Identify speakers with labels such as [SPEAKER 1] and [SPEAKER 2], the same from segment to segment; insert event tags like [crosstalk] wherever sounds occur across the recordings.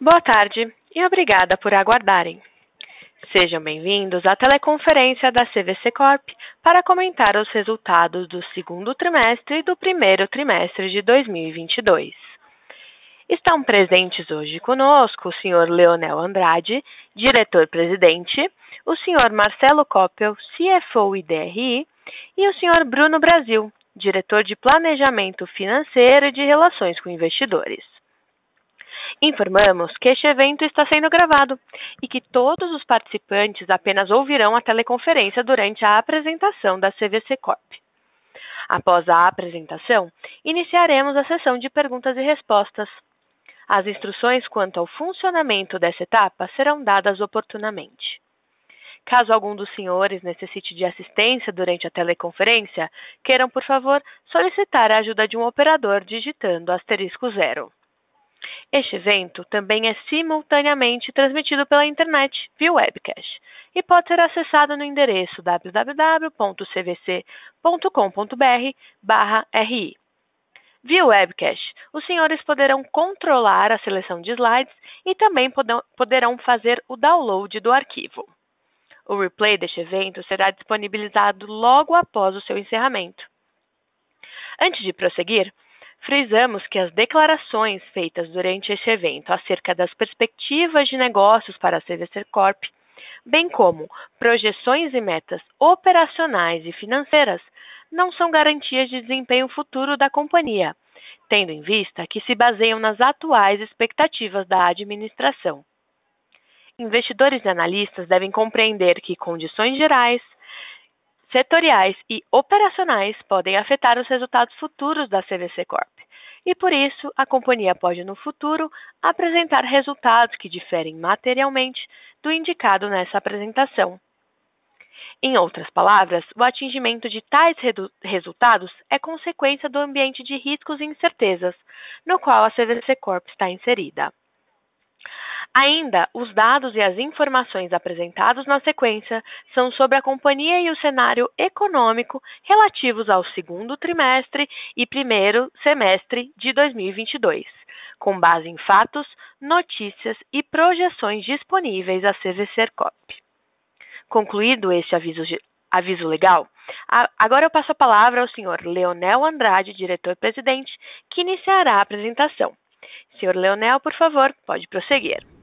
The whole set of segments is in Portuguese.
[SPEAKER 1] Boa tarde e obrigada por aguardarem. Sejam bem-vindos à teleconferência da CVC Corp para comentar os resultados do segundo trimestre e do primeiro trimestre de 2022. Estão presentes hoje conosco o senhor Leonel Andrade, diretor-presidente, o senhor Marcelo Coppel, CFO e DRI, e o senhor Bruno Brasil, diretor de Planejamento Financeiro e de Relações com Investidores. Informamos que este evento está sendo gravado e que todos os participantes apenas ouvirão a teleconferência durante a apresentação da CVC Corp. Após a apresentação, iniciaremos a sessão de perguntas e respostas. As instruções quanto ao funcionamento dessa etapa serão dadas oportunamente. Caso algum dos senhores necessite de assistência durante a teleconferência, queiram, por favor, solicitar a ajuda de um operador digitando asterisco zero. Este evento também é simultaneamente transmitido pela internet via webcast e pode ser acessado no endereço www.cvc.com.br/ri. Via webcast, os senhores poderão controlar a seleção de slides e também poderão fazer o download do arquivo. O replay deste evento será disponibilizado logo após o seu encerramento. Antes de prosseguir, frisamos que as declarações feitas durante este evento acerca das perspectivas de negócios para a CVC Corp, bem como projeções e metas operacionais e financeiras, não são garantias de desempenho futuro da companhia, tendo em vista que se baseiam nas atuais expectativas da administração. Investidores e analistas devem compreender que condições gerais, setoriais e operacionais podem afetar os resultados futuros da CVC Corp. E por isso, a companhia pode no futuro apresentar resultados que diferem materialmente do indicado nessa apresentação. Em outras palavras, o atingimento de tais resultados é consequência do ambiente de riscos e incertezas no qual a CVC Corp está inserida. Ainda, os dados e as informações apresentados na sequência são sobre a companhia e o cenário econômico relativos ao segundo trimestre e primeiro semestre de 2022, com base em fatos, notícias e projeções disponíveis à CVC. Concluído este aviso, aviso legal, agora eu passo a palavra ao senhor Leonel Andrade, diretor-presidente, que iniciará a apresentação. Senhor Leonel, por favor, pode prosseguir.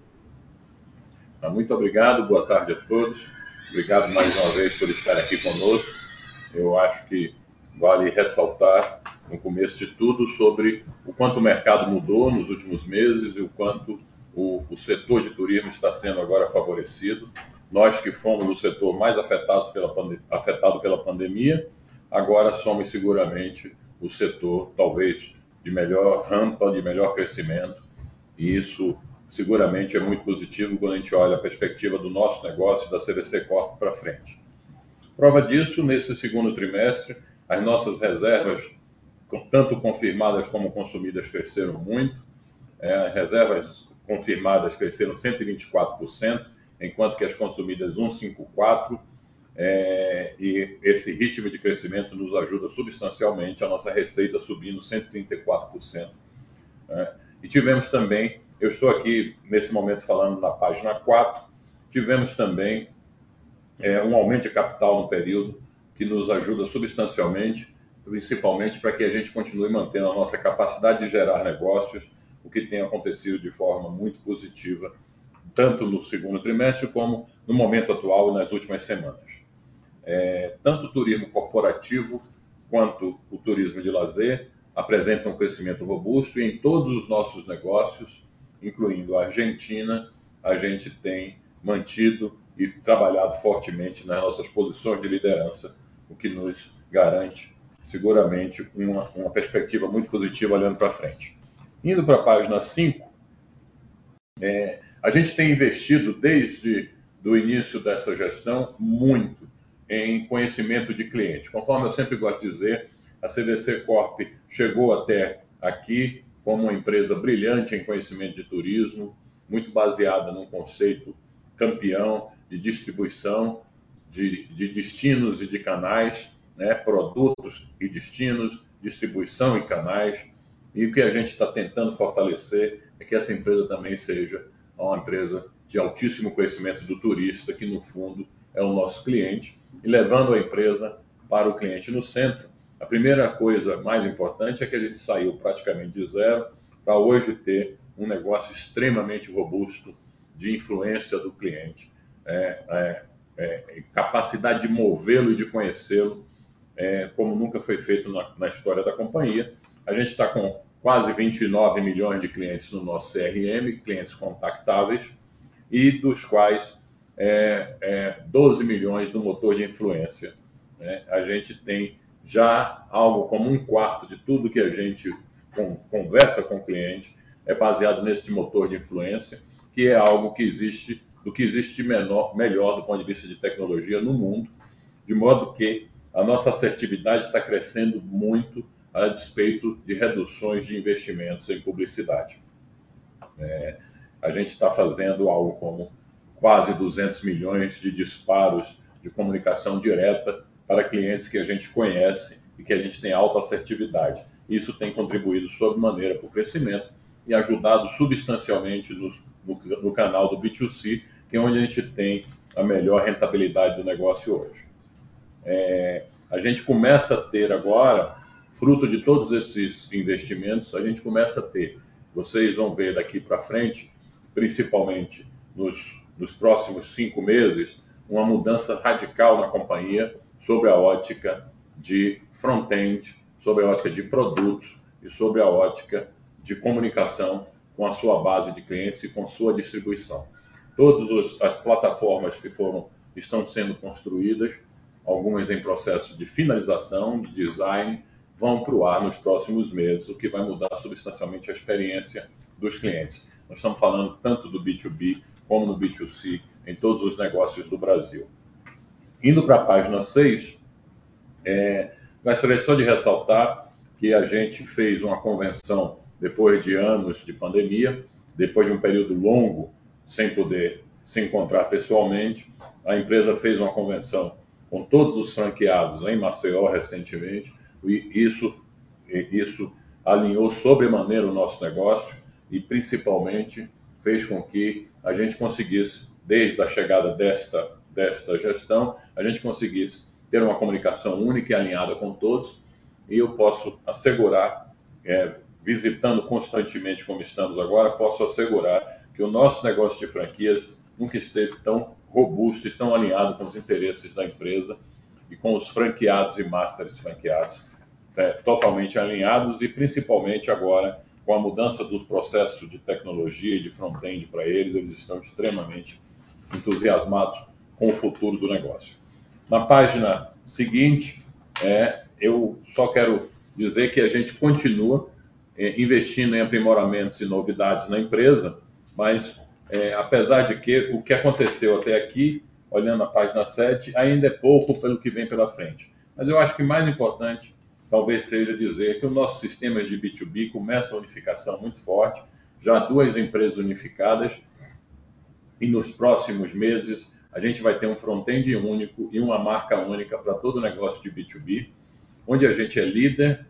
[SPEAKER 2] Tá, muito obrigado, boa tarde a todos. Obrigado mais uma vez por estar aqui conosco. Eu acho que vale ressaltar, no começo de tudo, sobre o quanto o mercado mudou nos últimos meses e o quanto o, o setor de turismo está sendo agora favorecido. Nós que fomos o setor mais pela, afetado pela pandemia, agora somos seguramente o setor, talvez, de melhor rampa, de melhor crescimento, e isso seguramente é muito positivo quando a gente olha a perspectiva do nosso negócio da CVC Corp para frente. Prova disso, nesse segundo trimestre, as nossas reservas, tanto confirmadas como consumidas, cresceram muito. É, as reservas confirmadas cresceram 124%, enquanto que as consumidas 154%. É, e esse ritmo de crescimento nos ajuda substancialmente, a nossa receita subindo 134%. É, e tivemos também eu estou aqui, nesse momento, falando na página 4. Tivemos também é, um aumento de capital no período, que nos ajuda substancialmente, principalmente para que a gente continue mantendo a nossa capacidade de gerar negócios, o que tem acontecido de forma muito positiva, tanto no segundo trimestre como no momento atual e nas últimas semanas. É, tanto o turismo corporativo quanto o turismo de lazer apresentam um crescimento robusto e em todos os nossos negócios incluindo a Argentina, a gente tem mantido e trabalhado fortemente nas nossas posições de liderança, o que nos garante seguramente uma, uma perspectiva muito positiva olhando para frente. Indo para a página 5, é, a gente tem investido desde o início dessa gestão muito em conhecimento de cliente. Conforme eu sempre gosto de dizer, a CVC Corp chegou até aqui como uma empresa brilhante em conhecimento de turismo, muito baseada num conceito campeão de distribuição de, de destinos e de canais, né? produtos e destinos, distribuição e canais, E o que a gente está tentando fortalecer é que essa empresa também seja uma empresa de altíssimo conhecimento do turista, que no fundo é o nosso cliente, e levando a empresa para o cliente no centro. A primeira coisa mais importante é que a gente saiu praticamente de zero para hoje ter um negócio extremamente robusto de influência do cliente, é, é, é, capacidade de movê-lo e de conhecê-lo, é, como nunca foi feito na, na história da companhia. A gente está com quase 29 milhões de clientes no nosso CRM, clientes contactáveis, e dos quais é, é, 12 milhões no motor de influência. Né? A gente tem já algo como um quarto de tudo que a gente conversa com o cliente é baseado nesse motor de influência, que é algo que existe, do que existe menor, melhor do ponto de vista de tecnologia no mundo, de modo que a nossa assertividade está crescendo muito a despeito de reduções de investimentos em publicidade. É, a gente está fazendo algo como quase 200 milhões de disparos de comunicação direta para clientes que a gente conhece e que a gente tem alta assertividade. Isso tem contribuído sobremaneira para o crescimento e ajudado substancialmente no, no, no, canal do B2C, que é onde a gente tem a melhor rentabilidade do negócio hoje. É, a gente começa a ter agora, fruto de todos esses investimentos, a gente começa a ter, vocês vão ver daqui para frente, principalmente nos, nos próximos cinco meses, uma mudança radical na companhia sobre a ótica de front-end, sobre a ótica de produtos e sobre a ótica de comunicação com a sua base de clientes e com sua distribuição. Todas as plataformas que foram estão sendo construídas, algumas em processo de finalização, de design, vão para o ar nos próximos meses, o que vai mudar substancialmente a experiência dos clientes. Nós estamos falando tanto do B2B como no B2C em todos os negócios do Brasil. Indo para a página 6, é, gostaria só de ressaltar que a gente fez uma convenção depois de anos de pandemia, depois de um período longo sem poder se encontrar pessoalmente. A empresa fez uma convenção com todos os franqueados em Maceió recentemente, e isso, isso alinhou sobremaneira o nosso negócio e, principalmente, fez com que a gente conseguisse, desde a chegada desta, desta gestão, a gente conseguisse ter uma comunicação única e alinhada com todos. E eu posso assegurar, é, visitando constantemente como estamos agora, posso assegurar que o nosso negócio de franquias nunca esteve tão robusto e tão alinhado com os interesses da empresa e com os franqueados e masters franqueados é, totalmente alinhados e principalmente agora com a mudança dos processos de tecnologia e de front-end para eles, eles estão extremamente entusiasmados com o futuro do negócio. Na página seguinte, é, eu só quero dizer que a gente continua é, investindo em aprimoramentos e novidades na empresa, mas é, apesar de que o que aconteceu até aqui, olhando a página 7, ainda é pouco pelo que vem pela frente. Mas eu acho que mais importante talvez seja dizer que o nosso sistema de B2B começa a unificação muito forte, já duas empresas unificadas, e nos próximos meses a gente vai ter um front-end único e uma marca única para todo o negócio de B2B, onde a gente é líder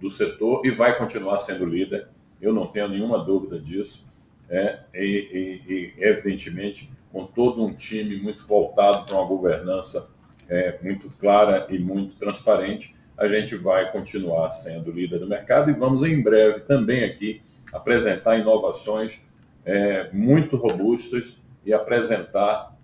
[SPEAKER 2] do setor e vai continuar sendo líder, eu não tenho nenhuma dúvida disso, é, e, e, e evidentemente com todo um time muito voltado para uma governança é, muito clara e muito transparente, a gente vai continuar sendo líder do mercado e vamos em breve também aqui apresentar inovações é, muito robustas e apresentar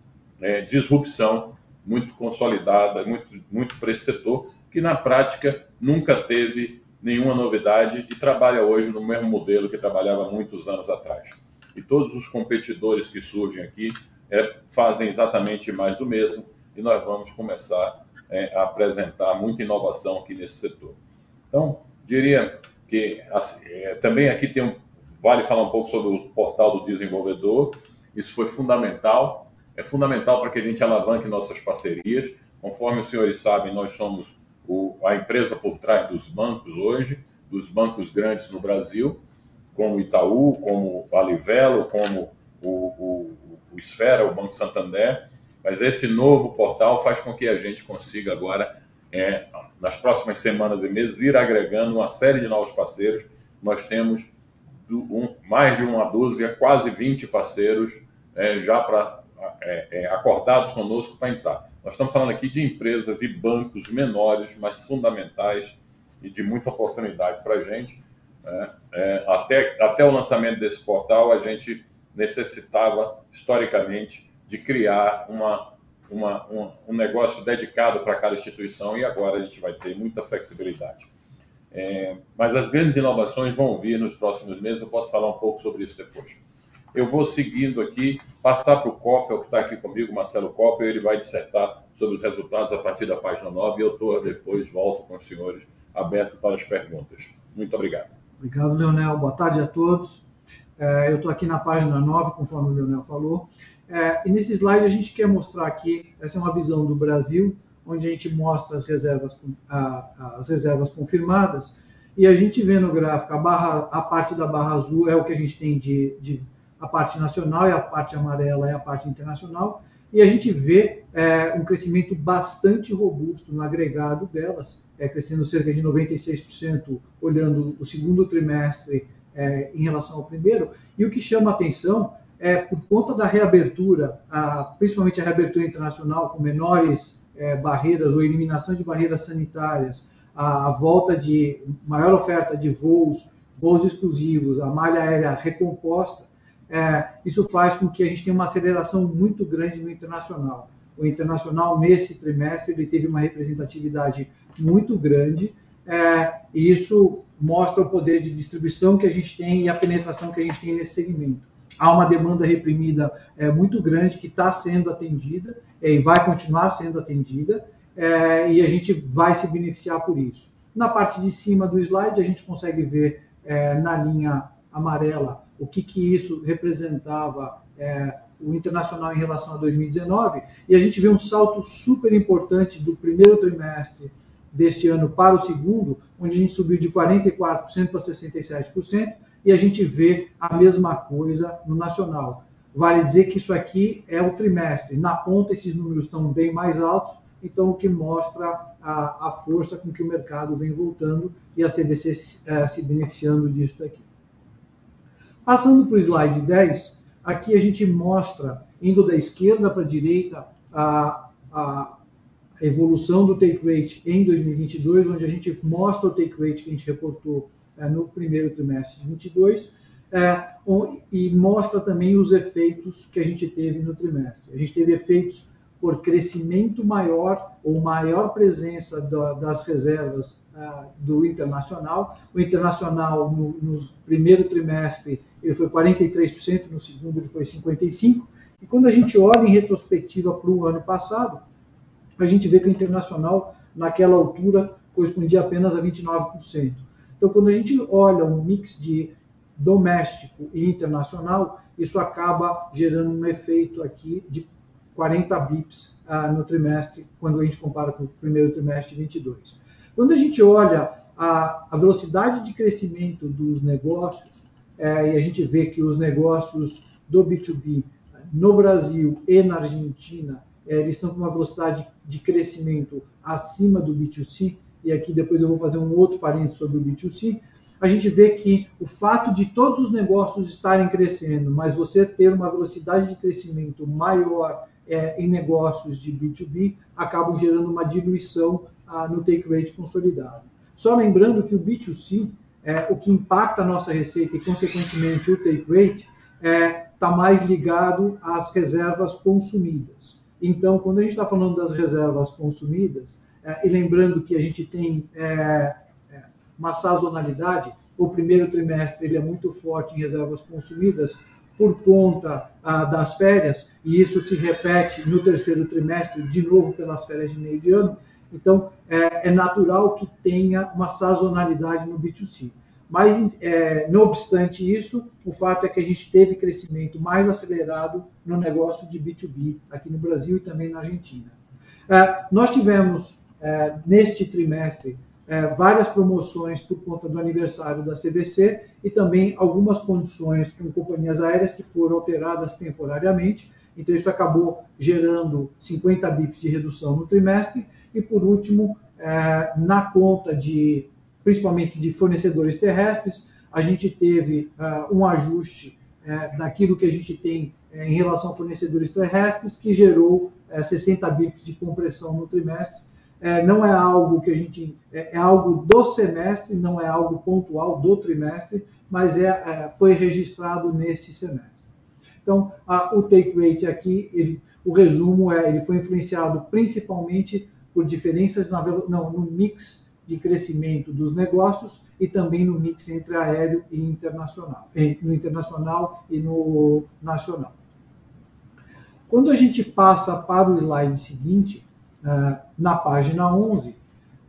[SPEAKER 2] é, disrupção muito consolidada, muito, muito para esse setor, que na prática nunca teve nenhuma novidade e trabalha hoje no mesmo modelo que trabalhava muitos anos atrás. E todos os competidores que surgem aqui é, fazem exatamente mais do mesmo e nós vamos começar é, a apresentar muita inovação aqui nesse setor. Então, diria que assim, é, também aqui tem um, vale falar um pouco sobre o portal do desenvolvedor. Isso foi fundamental é fundamental para que a gente alavanque nossas parcerias. Conforme os senhores sabem, nós somos o, a empresa por trás dos bancos hoje, dos bancos grandes no Brasil, como Itaú, como Alivelo, como o, o, o Esfera, o Banco Santander. Mas esse novo portal faz com que a gente consiga agora, é, nas próximas semanas e meses, ir agregando uma série de novos parceiros nós temos um, mais de uma dúzia, quase 20 parceiros é, já para é, é, acordados conosco para entrar. Nós estamos falando aqui de empresas e bancos menores, mas fundamentais e de muita oportunidade para a gente. Né? É, até, até o lançamento desse portal, a gente necessitava, historicamente, de criar uma, uma, um, um negócio dedicado para cada instituição e agora a gente vai ter muita flexibilidade. É, mas as grandes inovações vão vir nos próximos meses, eu posso falar um pouco sobre isso depois. Eu vou seguindo aqui, passar para o Coppel, que está aqui comigo, Marcelo Coppel, ele vai dissertar sobre os resultados a partir da página 9 e eu estou depois, volto com os senhores, aberto para as perguntas. Muito obrigado.
[SPEAKER 3] Obrigado, Leonel. Boa tarde a todos. É, eu estou aqui na página 9, conforme o Leonel falou. É, e nesse slide a gente quer mostrar aqui, essa é uma visão do Brasil, onde a gente mostra as reservas, as reservas confirmadas, e a gente vê no gráfico a, barra, a parte da barra azul é o que a gente tem de, de a parte nacional e a parte amarela é a parte internacional, e a gente vê é, um crescimento bastante robusto no agregado delas, é, crescendo cerca de 96%, olhando o segundo trimestre é, em relação ao primeiro. E o que chama atenção é, por conta da reabertura, a, principalmente a reabertura internacional, com menores é, barreiras ou eliminação de barreiras sanitárias, a, a, volta de maior oferta de voos, voos exclusivos, a malha aérea recomposta, é, isso faz com que a gente tenha uma aceleração muito grande no internacional. O internacional, nesse trimestre, ele teve uma representatividade muito grande, é, e isso mostra o poder de distribuição que a gente tem e a penetração que a gente tem nesse segmento. Há uma demanda reprimida é, muito grande que está sendo atendida é, e vai continuar sendo atendida, é, e a gente vai se beneficiar por isso. Na parte de cima do slide, a gente consegue ver é, na linha amarela o que, que isso representava é, o internacional em relação a 2019, e a gente vê um salto super importante do primeiro trimestre deste ano para o segundo, onde a gente subiu de 44% para 67%, e a gente vê a mesma coisa no nacional. Vale dizer que isso aqui é o trimestre. Na ponta, esses números estão bem mais altos, então o que mostra a, a força com que o mercado vem voltando e a CVC é, se beneficiando disso daqui. Passando para o slide 10, aqui a gente mostra, indo da esquerda para a direita, a, a evolução do take rate em 2022, onde a gente mostra o take rate que a gente reportou é, no primeiro trimestre de 2022, é, e mostra também os efeitos que a gente teve no trimestre. A gente teve efeitos por crescimento maior ou maior presença da, das reservas uh, do internacional. O internacional, no, no, primeiro trimestre, ele foi 43%, no segundo, ele foi 55%. E quando a gente olha em retrospectiva para o ano passado, a gente vê que o internacional, naquela altura, correspondia apenas a 29%. Então, quando a gente olha um mix de doméstico e internacional, isso acaba gerando um efeito aqui de 40 bips ah, no trimestre, quando a gente compara com o primeiro trimestre de 22. Quando a gente olha a, a velocidade de crescimento dos negócios, é, e a gente vê que os negócios do B2B no Brasil e na Argentina, é, eles estão com uma velocidade de crescimento acima do B2C, e aqui depois eu vou fazer um outro parênteses sobre o B2C, a gente vê que o fato de todos os negócios estarem crescendo, mas você ter uma velocidade de crescimento maior é, em negócios de B2B acabam gerando uma diluição ah, no take rate consolidado. Só lembrando que o B2C, é, o que impacta a nossa receita e, consequentemente, o take rate, está é, tá mais ligado às reservas consumidas. Então, quando a gente está falando das reservas consumidas, é, e lembrando que a gente tem é, é, uma sazonalidade, o primeiro trimestre ele é muito forte em reservas consumidas, por conta ah, das férias, e isso se repete no terceiro trimestre, de novo pelas férias de meio de ano. Então, é, é natural que tenha uma sazonalidade no B2C. Mas, é, não obstante isso, o fato é que a gente teve crescimento mais acelerado no negócio de B2B aqui no Brasil e também na Argentina. É, nós tivemos, é, neste trimestre, é, várias promoções por conta do aniversário da CVC e também algumas condições com companhias aéreas que foram alteradas temporariamente. Então, isso acabou gerando 50 bips de redução no trimestre. E, por último, é, na conta de, principalmente de fornecedores terrestres, a gente teve uh, um ajuste uh, daquilo que a gente tem uh, em relação a fornecedores terrestres, que gerou 60 bips de compressão no trimestre. Não é algo que a gente. É, é, algo do semestre, não é algo pontual do trimestre, mas é, foi registrado nesse semestre. Então, a, o take rate aqui, ele, o resumo é, ele foi influenciado principalmente por diferenças na, não, no mix de crescimento dos negócios e também no mix entre aéreo e internacional, no internacional e no nacional. Quando a gente passa para o slide seguinte, na página 11,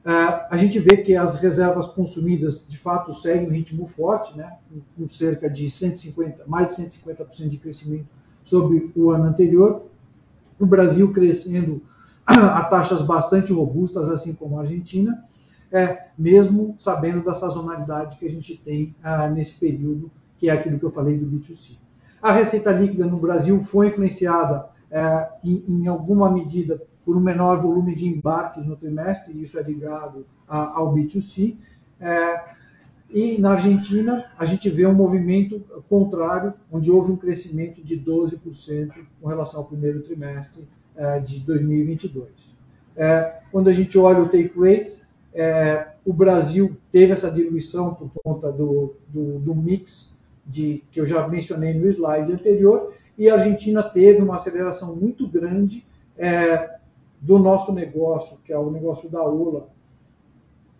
[SPEAKER 3] eh, a gente vê que as reservas consumidas de fato seguem um ritmo forte, né, com cerca de 150, mais de 150% de crescimento sobre o ano anterior. O Brasil crescendo [clears throat] a taxas bastante robustas, assim como a Argentina, é, mesmo sabendo da sazonalidade que a gente tem ah, nesse período, que é aquilo que eu falei do B2C. A receita líquida no Brasil foi influenciada é, em, em, alguma medida por um menor volume de embarques no trimestre, e isso é ligado ao B2C. É, e na Argentina, a gente vê um movimento contrário, onde houve um crescimento de 12% com relação ao primeiro trimestre é, de 2022. É, quando a gente olha o take rate, o Brasil teve essa diluição por conta do, do, do, mix de, que eu já mencionei no slide anterior, e a Argentina teve uma aceleração muito grande é, do nosso negócio, que é o negócio da ULA,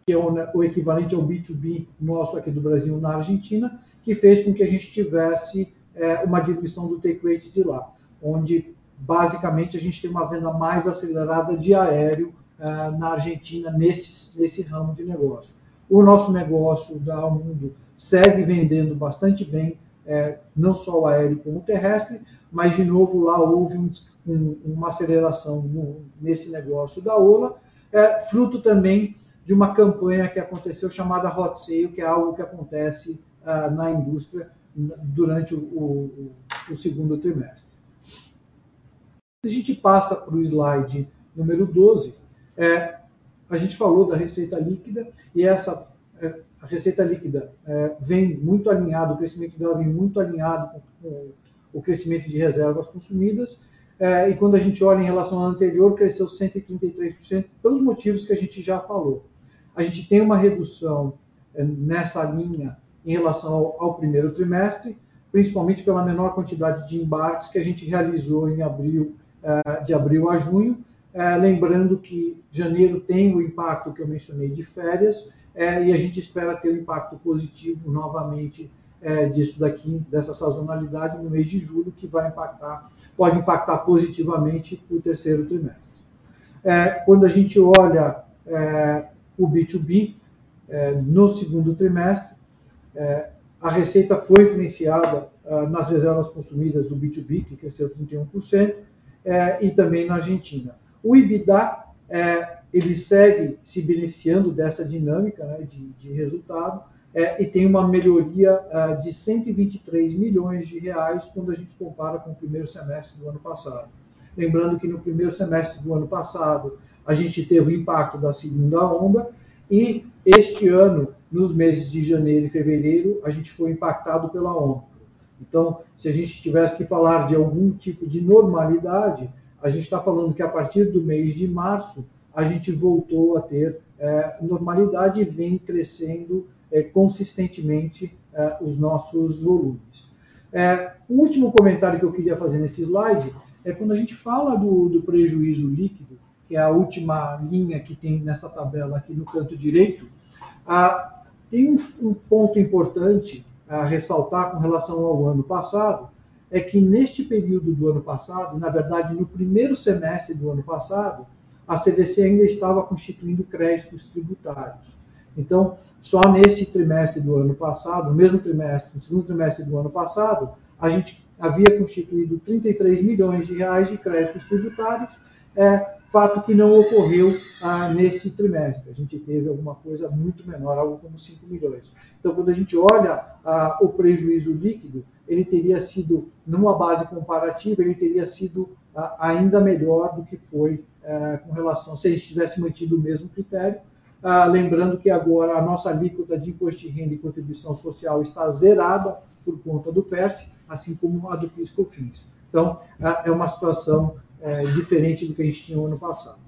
[SPEAKER 3] que é o, equivalente ao B2B nosso aqui do Brasil na Argentina, que fez com que a gente tivesse é, uma diluição do take rate de lá, onde basicamente a gente tem uma venda mais acelerada de aéreo uh, na Argentina nesse, nesse ramo de negócio. O nosso negócio da Mundo segue vendendo bastante bem, é, não só o aéreo como o terrestre, mas de novo lá houve um, um, uma aceleração no, nesse negócio da Ola, é, fruto também de uma campanha que aconteceu chamada Hot Sale, que é algo que acontece uh, na indústria durante o, o, o segundo trimestre. A gente passa para o slide número 12, é, a gente falou da receita líquida e essa é, receita líquida é, vem muito alinhado, o crescimento dela vem muito alinhado com, com o crescimento de reservas consumidas. É, e quando a gente olha em relação ao anterior, cresceu 133%, pelos motivos que a gente já falou. A gente tem uma redução é, nessa linha em relação ao, ao primeiro trimestre, principalmente pela menor quantidade de embarques que a gente realizou em abril eh, de abril a junho. Eh, lembrando que janeiro tem o impacto que eu mencionei de férias, e a gente espera ter um impacto positivo novamente disso daqui, dessa sazonalidade no mês de julho, que vai impactar, pode impactar positivamente o terceiro trimestre. quando a gente olha o B2B, no segundo trimestre, a receita foi influenciada nas reservas consumidas do B2B, que cresceu 31%, é, e também na Argentina. O IBIDA, é, ele segue se beneficiando dessa dinâmica né, de, de, resultado é, e tem uma melhoria é, de 123 milhões de reais quando a gente compara com o primeiro semestre do ano passado. Lembrando que no primeiro semestre do ano passado a gente teve o impacto da segunda onda e este ano, nos meses de janeiro e fevereiro, a gente foi impactado pela onda. Então, se a gente tivesse que falar de algum tipo de normalidade, a gente está falando que a partir do mês de março a gente voltou a ter é, normalidade e vem crescendo é, consistentemente é, os nossos volumes. É, o último comentário que eu queria fazer nesse slide é quando a gente fala do, do prejuízo líquido, que é a última linha que tem nessa tabela aqui no canto direito, tem um, um ponto importante a ressaltar com relação ao ano passado é que neste período do ano passado, na verdade no primeiro semestre do ano passado, a CDC ainda estava constituindo créditos tributários. Então, só nesse trimestre do ano passado, no mesmo trimestre, no segundo trimestre do ano passado, a gente havia constituído 33 milhões de reais de créditos tributários, é, fato que não ocorreu ah, nesse trimestre. A gente teve alguma coisa muito menor, algo como 5 milhões. Então, quando a gente olha ah, o prejuízo líquido, ele teria sido, numa base comparativa, ele teria sido ah, ainda melhor do que foi eh, com relação, se a gente tivesse mantido o mesmo critério, ah, lembrando que agora a nossa alíquota de imposto de renda e contribuição social está zerada por conta do PERS, assim como a do PIS/COFINS. Então, ah, é uma situação é, diferente do que a gente tinha no ano passado.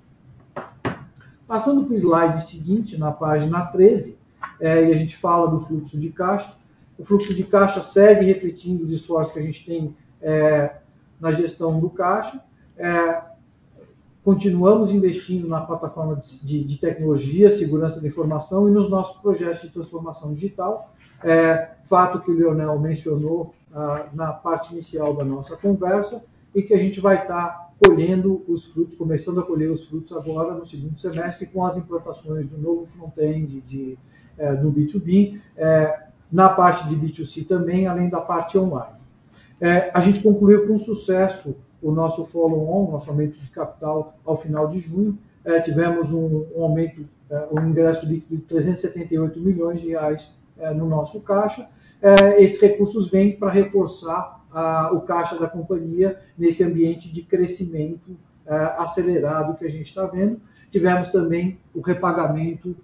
[SPEAKER 3] Passando para o slide seguinte, na página 13, é, e a gente fala do fluxo de caixa. O fluxo de caixa segue refletindo os esforços que a gente tem é, na gestão do caixa. É, continuamos investindo na plataforma de, de, tecnologia, segurança da informação e nos nossos projetos de transformação digital. É, fato que o Leonel mencionou ah, na parte inicial da nossa conversa e que a gente vai estar colhendo os frutos, começando a colher os frutos agora no segundo semestre com as implantações do novo front-end de, é, do B2B, é, na parte de B2C também, além da parte online. É, a gente concluiu com sucesso o nosso follow-on, nosso aumento de capital ao final de junho. É, tivemos um, um aumento, é, um ingresso líquido de 378 milhões de reais é, no nosso caixa. É, esses recursos vêm para reforçar a, o caixa da companhia nesse ambiente de crescimento é, acelerado que a gente está vendo. Tivemos também o repagamento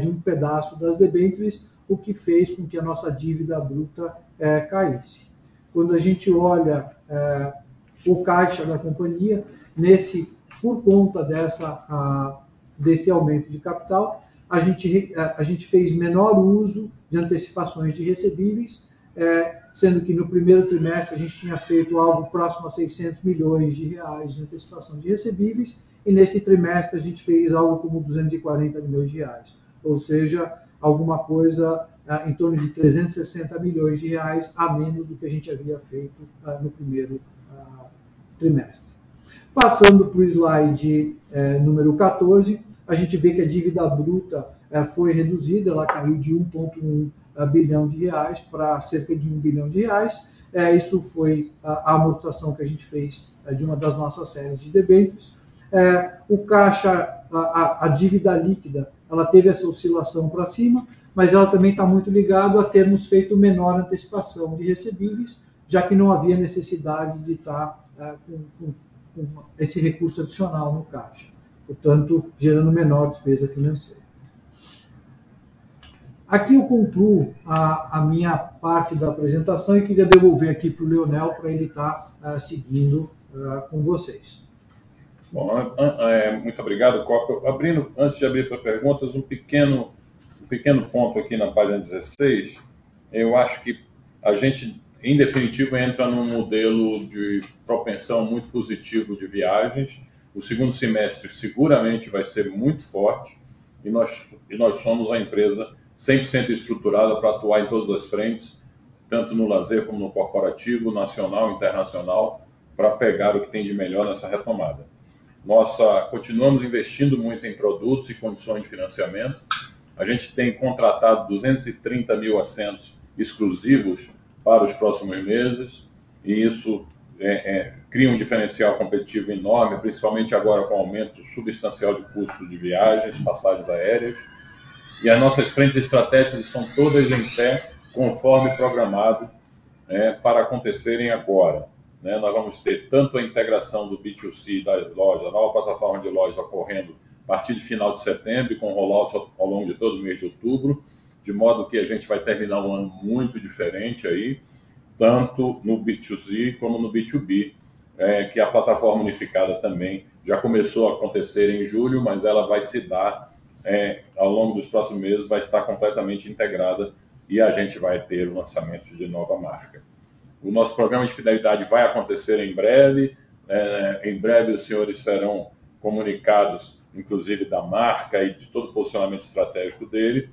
[SPEAKER 3] de um pedaço das debêntures, o que fez com que a nossa dívida bruta caísse. Quando a gente olha o caixa da companhia, nesse, por conta dessa, a, desse aumento de capital, a gente, a, a, gente fez menor uso de antecipações de recebíveis, é, sendo que no primeiro trimestre a gente tinha feito algo próximo a 600 milhões de reais de antecipação de recebíveis, e nesse trimestre a gente fez algo como 240 milhões de reais, ou seja, alguma coisa é, em torno de 360 milhões de reais a menos do que a gente havia feito uh, no primeiro uh, trimestre. Passando para o slide é, número 14, a gente vê que a dívida bruta é, foi reduzida, ela caiu de 1,1 é, bilhão de reais para cerca de 1 bilhão de reais. É, isso foi a, a, amortização que a gente fez é, de uma das nossas séries de debêntures. É, o caixa, a, a, dívida líquida, ela teve essa oscilação para cima, mas ela também está muito ligada a termos feito menor antecipação de recebíveis, já que não havia necessidade de estar tá com, com, com esse recurso adicional no caixa, portanto, gerando menor despesa financeira. Aqui eu concluo a, a, minha parte da apresentação e queria devolver aqui para o Leonel para ele estar tá, uh, seguindo uh, com vocês.
[SPEAKER 2] Bom, é, muito obrigado, Copa. Abrindo, antes de abrir para perguntas, um pequeno, um pequeno ponto aqui na página 16. Eu acho que a gente em definitivo, entra num modelo de propensão muito positivo de viagens. O segundo semestre seguramente vai ser muito forte e nós, e nós somos a empresa 100% estruturada para atuar em todas as frentes, tanto no lazer como no corporativo, nacional internacional, para pegar o que tem de melhor nessa retomada. Nossa, continuamos investindo muito em produtos e condições de financiamento. A gente tem contratado 230 mil assentos exclusivos para os próximos meses, e isso é, é, cria um diferencial competitivo enorme, principalmente agora com o aumento substancial de custo de viagens, passagens aéreas. E as nossas frentes estratégicas estão todas em pé, conforme programado, é, para acontecerem agora. Né? Nós vamos ter tanto a integração do B2C das lojas, a nova plataforma de lojas ocorrendo a partir de final de setembro, com rollout ao longo de todo o mês de outubro de modo que a gente vai terminar um ano muito diferente aí, tanto no B2C como no B2B, é, que a plataforma unificada também já começou a acontecer em julho, mas ela vai se dar é, ao longo dos próximos meses, vai estar completamente integrada e a gente vai ter o lançamento de nova marca. O nosso programa de fidelidade vai acontecer em breve, é, em breve os senhores serão comunicados, inclusive da marca e de todo o posicionamento estratégico dele,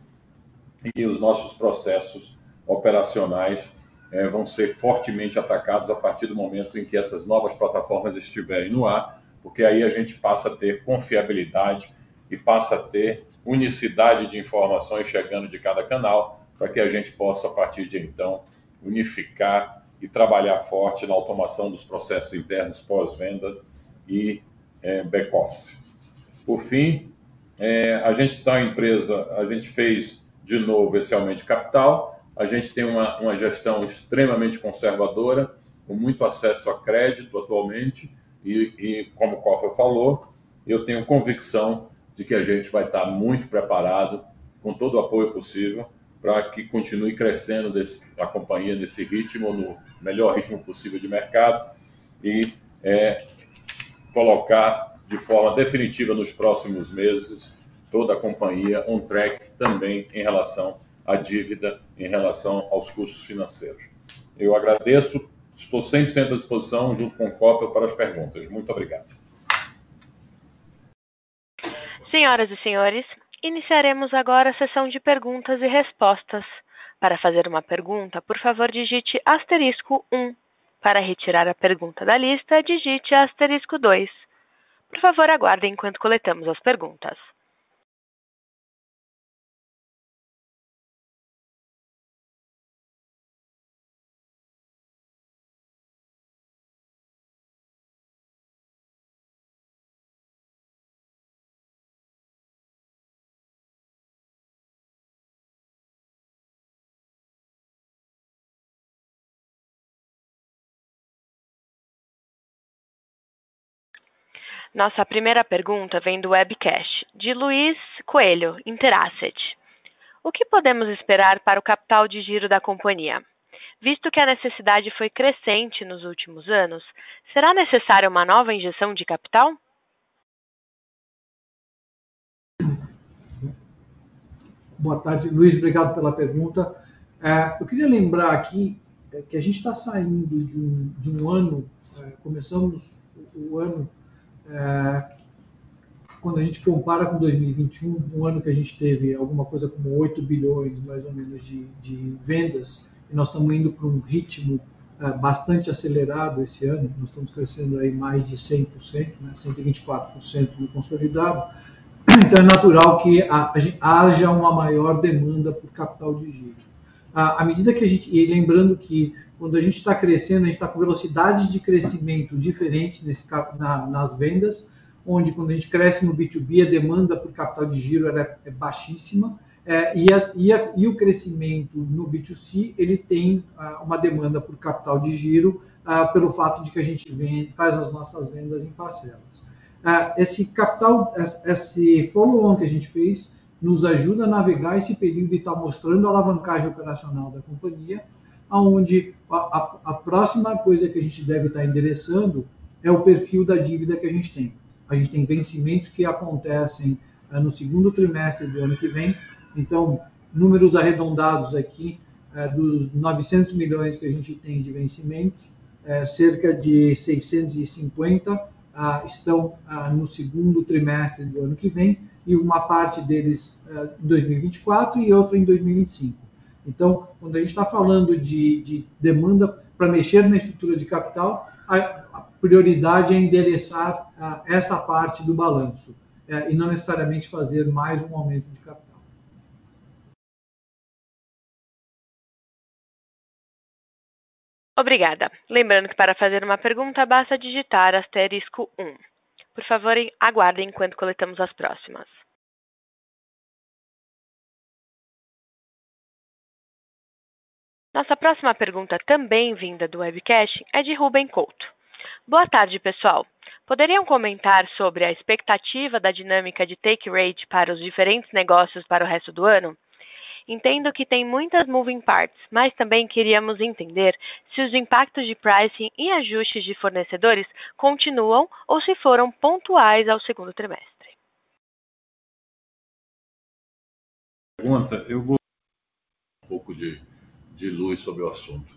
[SPEAKER 2] e os nossos processos operacionais é, vão ser fortemente atacados a partir do momento em que essas novas plataformas estiverem no ar, porque aí a gente passa a ter confiabilidade e passa a ter unicidade de informações chegando de cada canal, para que a gente possa, a partir de então, unificar e trabalhar forte na automação dos processos internos pós-venda e é, back-office. Por fim, é, a gente está empresa, a gente fez de novo esse aumento de capital. A gente tem uma, uma gestão extremamente conservadora, com muito acesso a crédito atualmente, e, e como o Cofa falou, eu tenho convicção de que a gente vai estar muito preparado, com todo o apoio possível, para que continue crescendo desse, a companhia nesse ritmo, no melhor ritmo possível de mercado e é, colocar de forma definitiva nos próximos meses toda a companhia on track também em relação à dívida, em relação aos custos financeiros. Eu agradeço, estou 100% à disposição, junto com o Copa, para as perguntas. Muito obrigado.
[SPEAKER 1] Senhoras e senhores, iniciaremos agora a sessão de perguntas e respostas. Para fazer uma pergunta, por favor, digite asterisco 1. Para retirar a pergunta da lista, digite asterisco 2. Por favor, aguardem enquanto coletamos as perguntas. Nossa primeira pergunta vem do webcast, de Luiz Coelho, Interasset. O que podemos esperar para o capital de giro da companhia? Visto que a necessidade foi crescente nos últimos anos, será necessária uma nova injeção de capital?
[SPEAKER 3] Boa tarde, Luiz, obrigado pela pergunta. É, eu queria lembrar aqui é, que a gente está saindo de um, de um ano, é, começamos o ano é, quando a gente compara com 2021, um ano que a gente teve alguma coisa como 8 bilhões, mais ou menos, de, de vendas, e nós estamos indo para um ritmo é, bastante acelerado esse ano, nós estamos crescendo aí mais de 100%, né, 124% no consolidado, então é natural que haja uma maior demanda por capital de giro. À medida que a gente, e lembrando que quando a gente está crescendo, a gente está com velocidade de crescimento diferente nesse, na, nas vendas, onde quando a gente cresce no B2B, a demanda por capital de giro é, é baixíssima, é, e, a, e, a, e, o crescimento no B2C, ele tem ah, uma demanda por capital de giro ah, pelo fato de que a gente vende, faz as nossas vendas em parcelas. Ah, esse capital, esse follow-on que a gente fez, nos ajuda a navegar esse período e está mostrando a alavancagem operacional da companhia, onde a, a, a, próxima coisa que a gente deve estar endereçando é o perfil da dívida que a gente tem. A gente tem vencimentos que acontecem é, no segundo trimestre do ano que vem, então, números arredondados aqui, é, dos 900 milhões que a gente tem de vencimentos, é, cerca de 650 ah, estão ah, no segundo trimestre do ano que vem, e uma parte deles em 2024 e outra em 2025. Então, quando a gente está falando de, de demanda para mexer na estrutura de capital, a, a prioridade é endereçar a, essa parte do balanço é, e não necessariamente fazer mais um aumento de capital.
[SPEAKER 1] Obrigada. Lembrando que para fazer uma pergunta basta digitar asterisco 1. Por favor, aguardem enquanto coletamos as próximas. Nossa próxima pergunta, também vinda do webcast, é de Ruben Couto. Boa tarde, pessoal. Poderiam comentar sobre a expectativa da dinâmica de take rate para os diferentes negócios para o resto do ano? Entendo que tem muitas moving parts, mas também queríamos entender se os impactos de pricing e ajustes de fornecedores continuam ou se foram pontuais ao segundo trimestre.
[SPEAKER 2] Pergunta, eu vou um pouco de de luz sobre o assunto.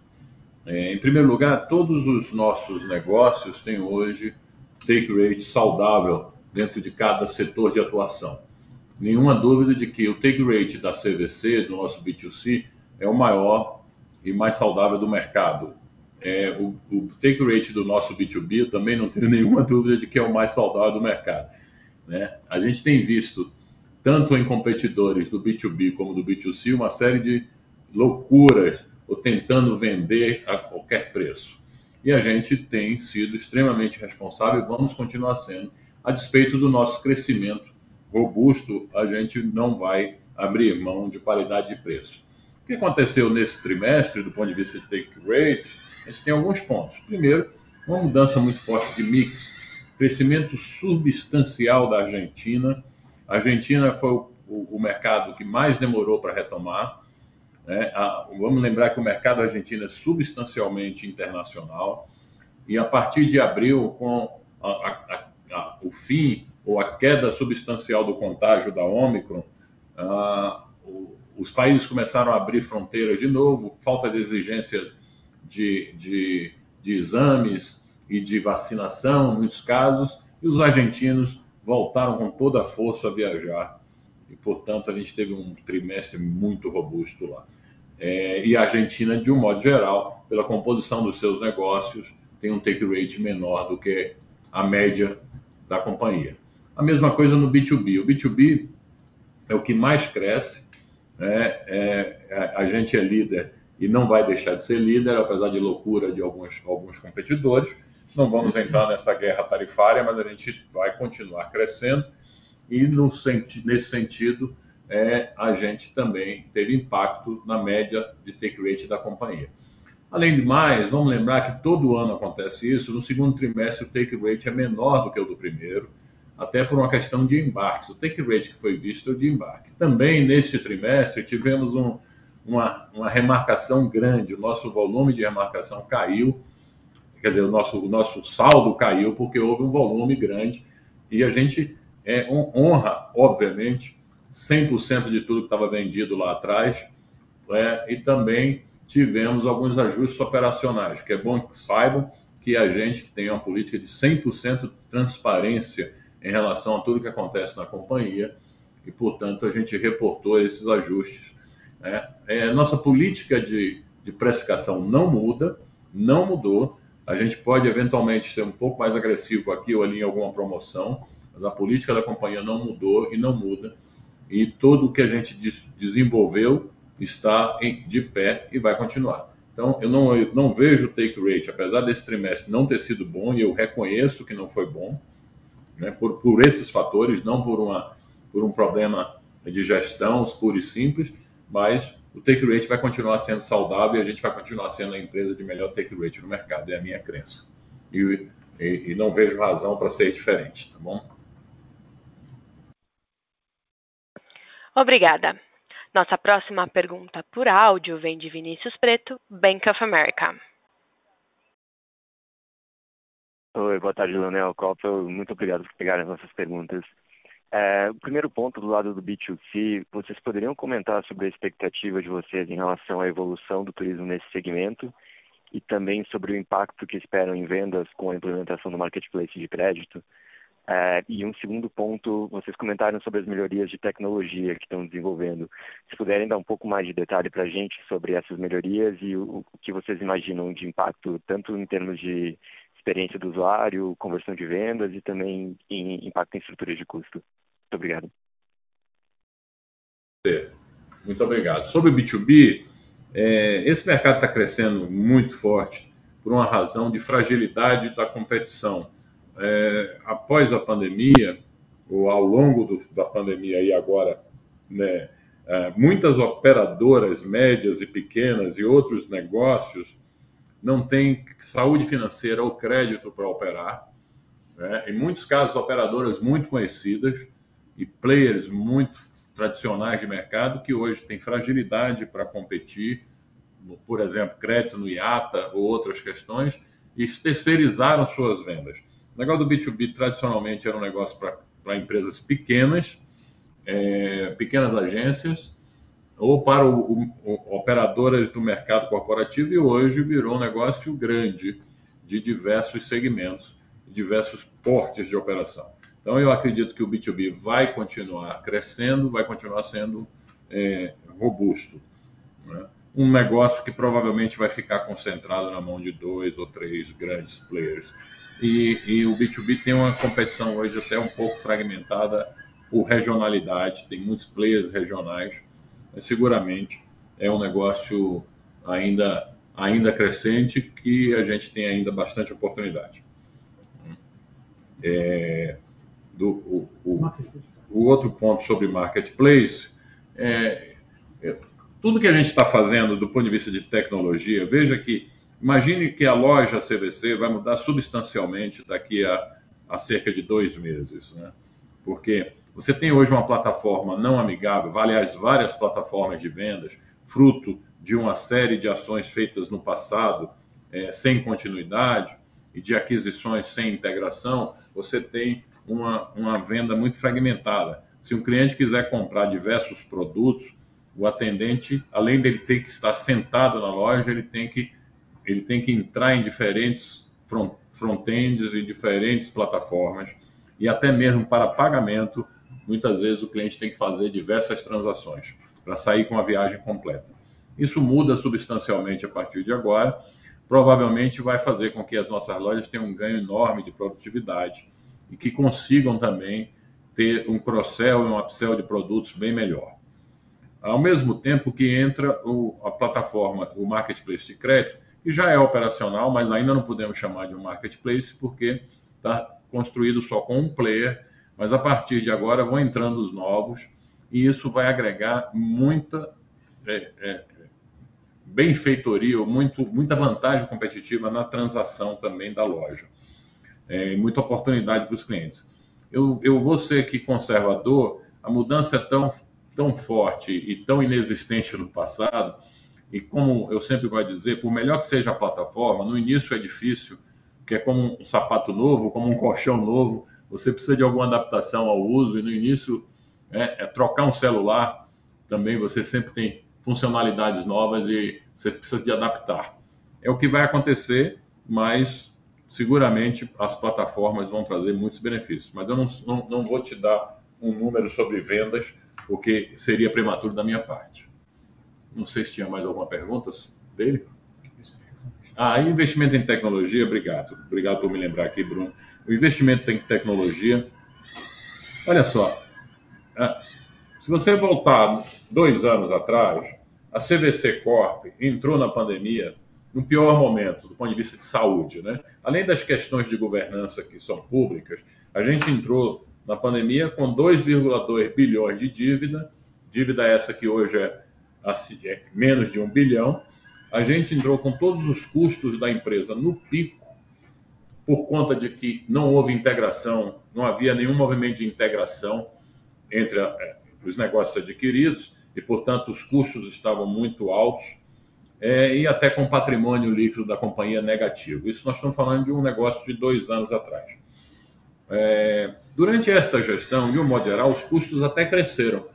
[SPEAKER 2] É, em primeiro lugar, todos os nossos negócios têm hoje take rate saudável dentro de cada setor de atuação. Nenhuma dúvida de que o take rate da CVC, do nosso B2C, é o maior e mais saudável do mercado. É, o, o take rate do nosso B2B, eu também não tenho [laughs] nenhuma dúvida de que é o mais saudável do mercado. Né? A gente tem visto, tanto em competidores do B2B como do B2C, uma série de loucuras ou tentando vender a qualquer preço. E a gente tem sido extremamente responsável e vamos continuar sendo. A despeito do nosso crescimento robusto, a gente não vai abrir mão de qualidade de preço. O que aconteceu nesse trimestre, do ponto de vista de take rate, a gente tem alguns pontos. Primeiro, uma mudança muito forte de mix, crescimento substancial da Argentina A Argentina foi o, o, o mercado que mais demorou para retomar. Né? A, vamos lembrar que o mercado argentino é substancialmente internacional e a partir de abril, com a, a, o fim ou a queda substancial do contágio da Omicron, o, os países começaram a abrir fronteiras de novo, falta de exigência de, de, de exames e de vacinação, em muitos casos, e os argentinos voltaram com toda a força a viajar. E, portanto, a gente teve um trimestre muito robusto lá. É, e a Argentina, de um modo geral, pela composição dos seus negócios, tem um take rate menor do que a média da companhia. A mesma coisa no B2B. O B2B é o que mais cresce. Né? É, a gente é líder e não vai deixar de ser líder, apesar de loucura de alguns, alguns competidores. Não vamos entrar nessa guerra tarifária, mas a gente vai continuar crescendo. E no, nesse sentido, é, a gente também teve impacto na média de take rate da companhia. Além de mais, vamos lembrar que todo ano acontece isso. No segundo trimestre, o take rate é menor do que o do primeiro, até por uma questão de embarques. O take rate que foi visto é de embarque. Também neste trimestre tivemos um, uma, uma remarcação grande. O nosso volume de remarcação caiu, quer dizer, o nosso, o nosso saldo caiu porque houve um volume grande e a gente é, honra, obviamente, 100% de tudo que estava vendido lá atrás é, e também tivemos alguns ajustes operacionais, que é bom que saibam que a gente tem uma política de 100% de transparência em relação a tudo que acontece na companhia e, portanto, a gente reportou esses ajustes. Né? É, nossa política de, de precificação não muda, não mudou. A gente pode eventualmente ser um pouco mais agressivo aqui ou ali em alguma promoção, mas a política da companhia não mudou e não muda. E tudo o que a gente desenvolveu está de pé e vai continuar. Então, eu não, eu não vejo o take rate, apesar desse trimestre não ter sido bom, e eu reconheço que não foi bom, né, por, por esses fatores, não por, uma, por um problema de gestão puro e simples, mas o take rate vai continuar sendo saudável e a gente vai continuar sendo a empresa de melhor take rate no mercado, é a minha crença. E, e, e não vejo razão para ser diferente, tá bom?
[SPEAKER 1] Obrigada. Nossa próxima pergunta por áudio vem de Vinícius Preto, Bank of America.
[SPEAKER 4] Oi, boa tarde, Leonel Coppel. Muito obrigado por pegar as nossas perguntas. É, o primeiro ponto do lado do B2C, vocês poderiam comentar sobre a expectativa de vocês em relação à evolução do turismo nesse segmento e também sobre o impacto que esperam em vendas com a implementação do marketplace de crédito? É, e um segundo ponto, vocês comentaram sobre as melhorias de tecnologia que estão desenvolvendo. Se puderem dar um pouco mais de detalhe para a gente sobre essas melhorias e o, o, que vocês imaginam de impacto, tanto em termos de experiência do usuário, conversão de vendas e também em impacto em estruturas de custo. Muito obrigado.
[SPEAKER 2] Muito obrigado. Sobre o B2B, é, esse mercado está crescendo muito forte por uma razão de fragilidade da competição é, após a pandemia, ou ao longo do, da pandemia e agora, né, é, muitas operadoras médias e pequenas e outros negócios não têm saúde financeira ou crédito para operar. Né? Em muitos casos, operadoras muito conhecidas e players muito tradicionais de mercado que hoje têm fragilidade para competir, por exemplo, crédito no IATA ou outras questões, e terceirizaram suas vendas. O negócio do B2B tradicionalmente era um negócio para empresas pequenas, é, pequenas agências, ou para o, o, operadoras do mercado corporativo, e hoje virou um negócio grande de diversos segmentos, diversos portes de operação. Então, eu acredito que o B2B vai continuar crescendo, vai continuar sendo é, robusto. Né? Um negócio que provavelmente vai ficar concentrado na mão de dois ou três grandes players e, e, o B2B tem uma competição hoje até um pouco fragmentada por regionalidade, tem muitos players regionais, mas seguramente é um negócio ainda, ainda crescente que a gente tem ainda bastante oportunidade. É, do, o, o, o, outro ponto sobre marketplace é, é tudo que a gente está fazendo do ponto de vista de tecnologia, veja que Imagine que a loja CVC vai mudar substancialmente daqui a, a cerca de dois meses, né? porque Você tem hoje uma plataforma não amigável, aliás, várias plataformas de vendas, fruto de uma série de ações feitas no passado, é, sem continuidade, e de aquisições sem integração, você tem uma, uma venda muito fragmentada. Se um cliente quiser comprar diversos produtos, o atendente, além dele ter que estar sentado na loja, ele tem que, ele tem que entrar em diferentes front-ends e diferentes plataformas, e até mesmo para pagamento, muitas vezes o cliente tem que fazer diversas transações para sair com a viagem completa. Isso muda substancialmente a partir de agora, provavelmente vai fazer com que as nossas lojas tenham um ganho enorme de produtividade e que consigam também ter um cross-sell e um upsell de produtos bem melhor. Ao mesmo tempo que entra o, a plataforma, o marketplace de crédito, que já é operacional, mas ainda não podemos chamar de um marketplace porque está construído só com um player, mas a partir de agora vão entrando os novos e isso vai agregar muita é, é, benfeitoria, muito, muita vantagem competitiva na transação também da loja. É, muita oportunidade para os clientes. Eu, eu vou ser aqui conservador, a mudança é tão, tão forte e tão inexistente no passado, e como eu sempre vou dizer, por melhor que seja a plataforma, no início é difícil, que é como um sapato novo, como um colchão novo, você precisa de alguma adaptação ao uso, e no início é, é trocar um celular, também você sempre tem funcionalidades novas e você precisa de adaptar. É o que vai acontecer, mas seguramente as plataformas vão trazer muitos benefícios. Mas eu não, não, não vou te dar um número sobre vendas, porque seria prematuro da minha parte. Não sei se tinha mais alguma pergunta dele. Ah, investimento em tecnologia, obrigado. Obrigado por me lembrar aqui, Bruno. O investimento em tecnologia. Olha só, ah, se você voltar dois anos atrás, a CVC Corp entrou na pandemia no pior momento, do ponto de vista de saúde. Né? Além das questões de governança que são públicas, a gente entrou na pandemia com 2,2 bilhões de dívida, dívida essa que hoje é, é menos de um bilhão. A gente entrou com todos os custos da empresa no pico, por conta de que não houve integração, não havia nenhum movimento de integração entre é, os negócios adquiridos e, portanto, os custos estavam muito altos é, e até com patrimônio líquido da companhia negativo. Isso nós estamos falando de um negócio de dois anos atrás. É, durante esta gestão, de um modo geral, os custos até cresceram.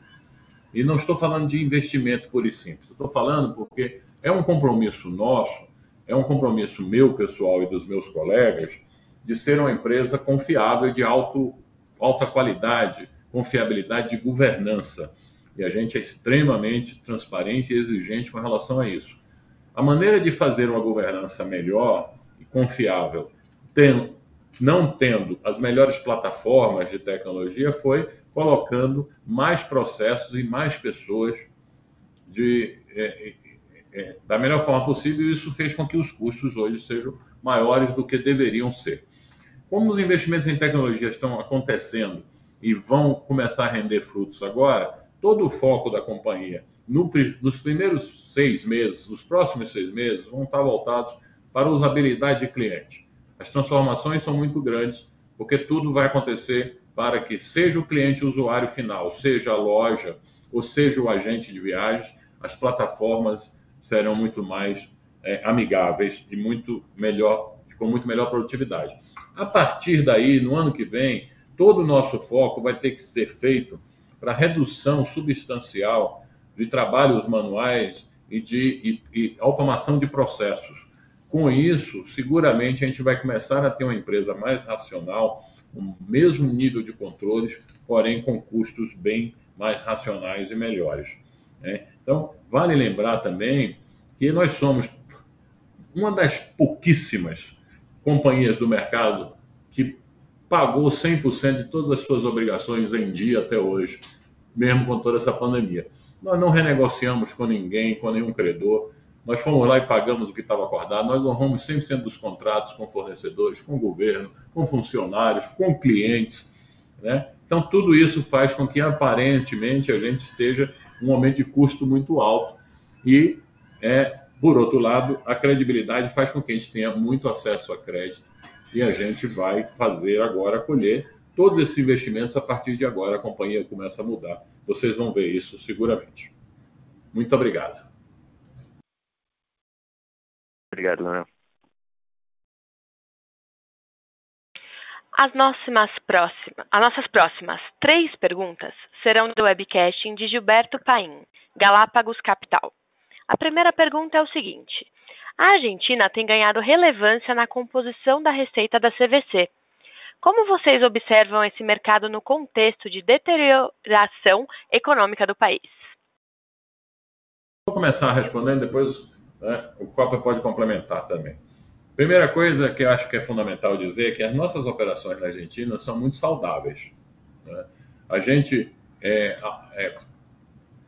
[SPEAKER 2] E não estou falando de investimento puro e simples. Estou falando porque é um compromisso nosso, é um compromisso meu, pessoal, e dos meus colegas, de ser uma empresa confiável de alto, alta qualidade, confiabilidade de governança. E a gente é extremamente transparente e exigente com relação a isso. A maneira de fazer uma governança melhor e confiável, não tendo as melhores plataformas de tecnologia, foi colocando mais processos e mais pessoas de, é, é, da melhor forma possível, e isso fez com que os custos hoje sejam maiores do que deveriam ser. Como os investimentos em tecnologia estão acontecendo e vão começar a render frutos agora, todo o foco da companhia no, nos primeiros seis meses, os próximos seis meses, vão estar voltados para a usabilidade de cliente. As transformações são muito grandes, porque tudo vai acontecer para que seja o cliente o usuário final, seja a loja, ou seja o agente de viagens, as plataformas serão muito mais é, amigáveis e muito melhor, com muito melhor produtividade. A partir daí, no ano que vem, todo o nosso foco vai ter que ser feito para redução substancial de trabalhos manuais e de e, e automação de processos. Com isso, seguramente a gente vai começar a ter uma empresa mais racional, o mesmo nível de controles, porém com custos bem mais racionais e melhores. Né? Então, vale lembrar também que nós somos uma das pouquíssimas companhias do mercado que pagou 100% de todas as suas obrigações em dia até hoje, mesmo com toda essa pandemia. Nós não renegociamos com ninguém, com nenhum credor. Nós fomos lá e pagamos o que estava acordado. Nós honramos 100% dos contratos com fornecedores, com governo, com funcionários, com clientes. Né? Então, tudo isso faz com que, aparentemente, a gente esteja um momento de custo muito alto. E, é, por outro lado, a credibilidade faz com que a gente tenha muito acesso a crédito. E a gente vai fazer agora colher todos esses investimentos a partir de agora. A companhia começa a mudar. Vocês vão ver isso seguramente. Muito obrigado.
[SPEAKER 4] Obrigado, Leonel.
[SPEAKER 1] As nossas, próximas, as nossas próximas três perguntas serão do webcasting de Gilberto Paim, Galápagos Capital. A primeira pergunta é o seguinte: A Argentina tem ganhado relevância na composição da receita da CVC. Como vocês observam esse mercado no contexto de deterioração econômica do país?
[SPEAKER 2] Vou começar respondendo, depois né, o Copa pode complementar também. Primeira coisa que eu acho que é fundamental dizer é que as nossas operações na Argentina são muito saudáveis. Né? A gente é, é,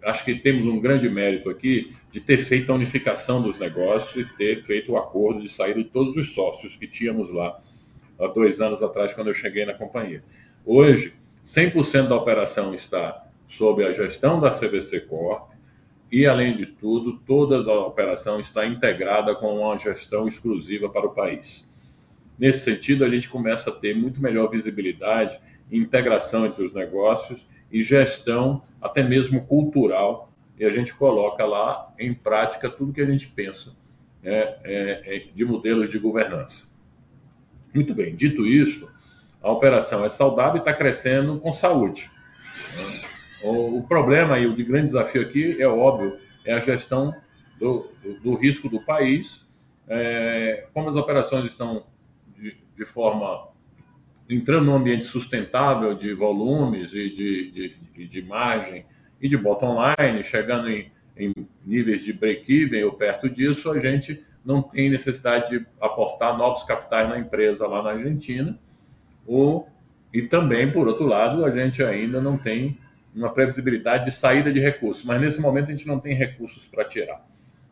[SPEAKER 2] acho que temos um grande mérito aqui de ter feito a unificação dos negócios e ter feito o acordo de saída de todos os sócios que tínhamos lá há dois anos atrás, quando eu cheguei na companhia. Hoje, 100% da operação está sob a gestão da CVC Corp, e, além de tudo, toda a operação está integrada com uma gestão exclusiva para o país. Nesse sentido, a gente começa a ter muito melhor visibilidade integração entre os negócios e gestão, até mesmo cultural, e a gente coloca lá em prática tudo que a gente pensa é, é, é de modelos de governança. Muito bem, dito isso, a operação é saudável e está crescendo com saúde. Né? O, problema e o de grande desafio aqui é óbvio, é a gestão do, do, do risco do país. É, como as operações estão de, de, forma entrando num ambiente sustentável de volumes e de, de, de margem e de bottom line, chegando em, em níveis de break-even ou perto disso, a gente não tem necessidade de aportar novos capitais na empresa lá na Argentina. Ou, e também, por outro lado, a gente ainda não tem uma previsibilidade de saída de recursos, mas nesse momento a gente não tem recursos para tirar.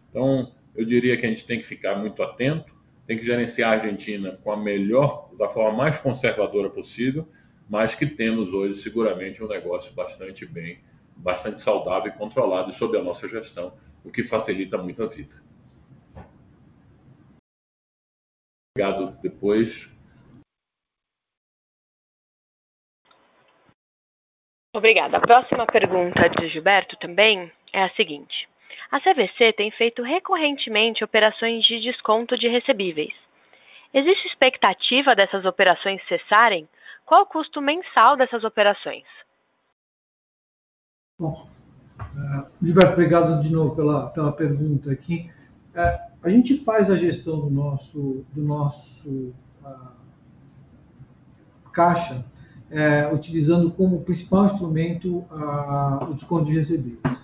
[SPEAKER 2] Então, eu diria que a gente tem que ficar muito atento, tem que gerenciar a Argentina com a melhor, da forma mais conservadora possível, mas que temos hoje seguramente um negócio bastante bem, bastante saudável e controlado sob a nossa gestão, o que facilita muito a vida. Obrigado depois.
[SPEAKER 1] Obrigada. A próxima pergunta de Gilberto também é a seguinte: a CVC tem feito recorrentemente operações de desconto de recebíveis. Existe expectativa dessas operações cessarem? Qual o custo mensal dessas operações?
[SPEAKER 3] Bom, uh, Gilberto, obrigado de novo pela, pela pergunta aqui. Uh, a gente faz a gestão do nosso, do nosso uh, caixa é, utilizando como principal instrumento a, o desconto de recebíveis.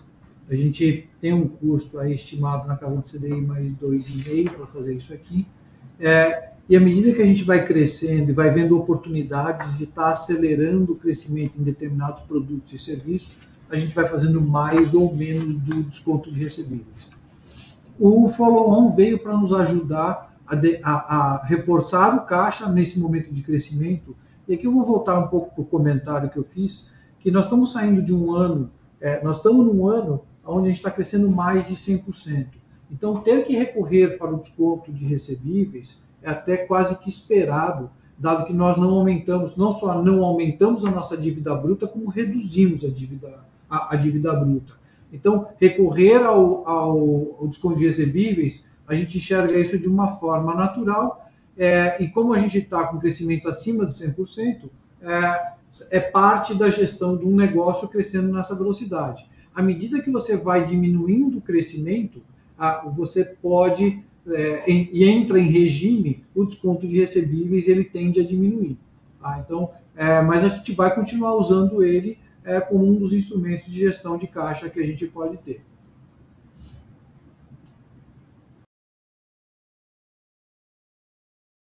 [SPEAKER 3] A gente tem um custo aí estimado na casa do CDI mais 2,5 para fazer isso aqui. É, e à medida que a gente vai crescendo e vai vendo oportunidades de estar tá acelerando o crescimento em determinados produtos e serviços, a gente vai fazendo mais ou menos do desconto de recebíveis. O follow-on veio para nos ajudar a, de, a, a reforçar o caixa nesse momento de crescimento e aqui eu vou voltar um pouco para o comentário que eu fiz, que nós estamos saindo de um ano, é, nós estamos num ano onde a gente está crescendo mais de 100%. Então, ter que recorrer para o desconto de recebíveis é até quase que esperado, dado que nós não aumentamos, não só não aumentamos a nossa dívida bruta, como reduzimos a dívida, a, a dívida bruta. Então, recorrer ao, ao, ao desconto de recebíveis, a gente enxerga isso de uma forma natural é, e como a gente está com crescimento acima de 100%, é, é parte da gestão de um negócio crescendo nessa velocidade. À medida que você vai diminuindo o crescimento, você pode é, em, e entra em regime, o desconto de recebíveis ele tende a diminuir. Tá? Então, é, mas a gente vai continuar usando ele é, como um dos instrumentos de gestão de caixa que a gente pode ter.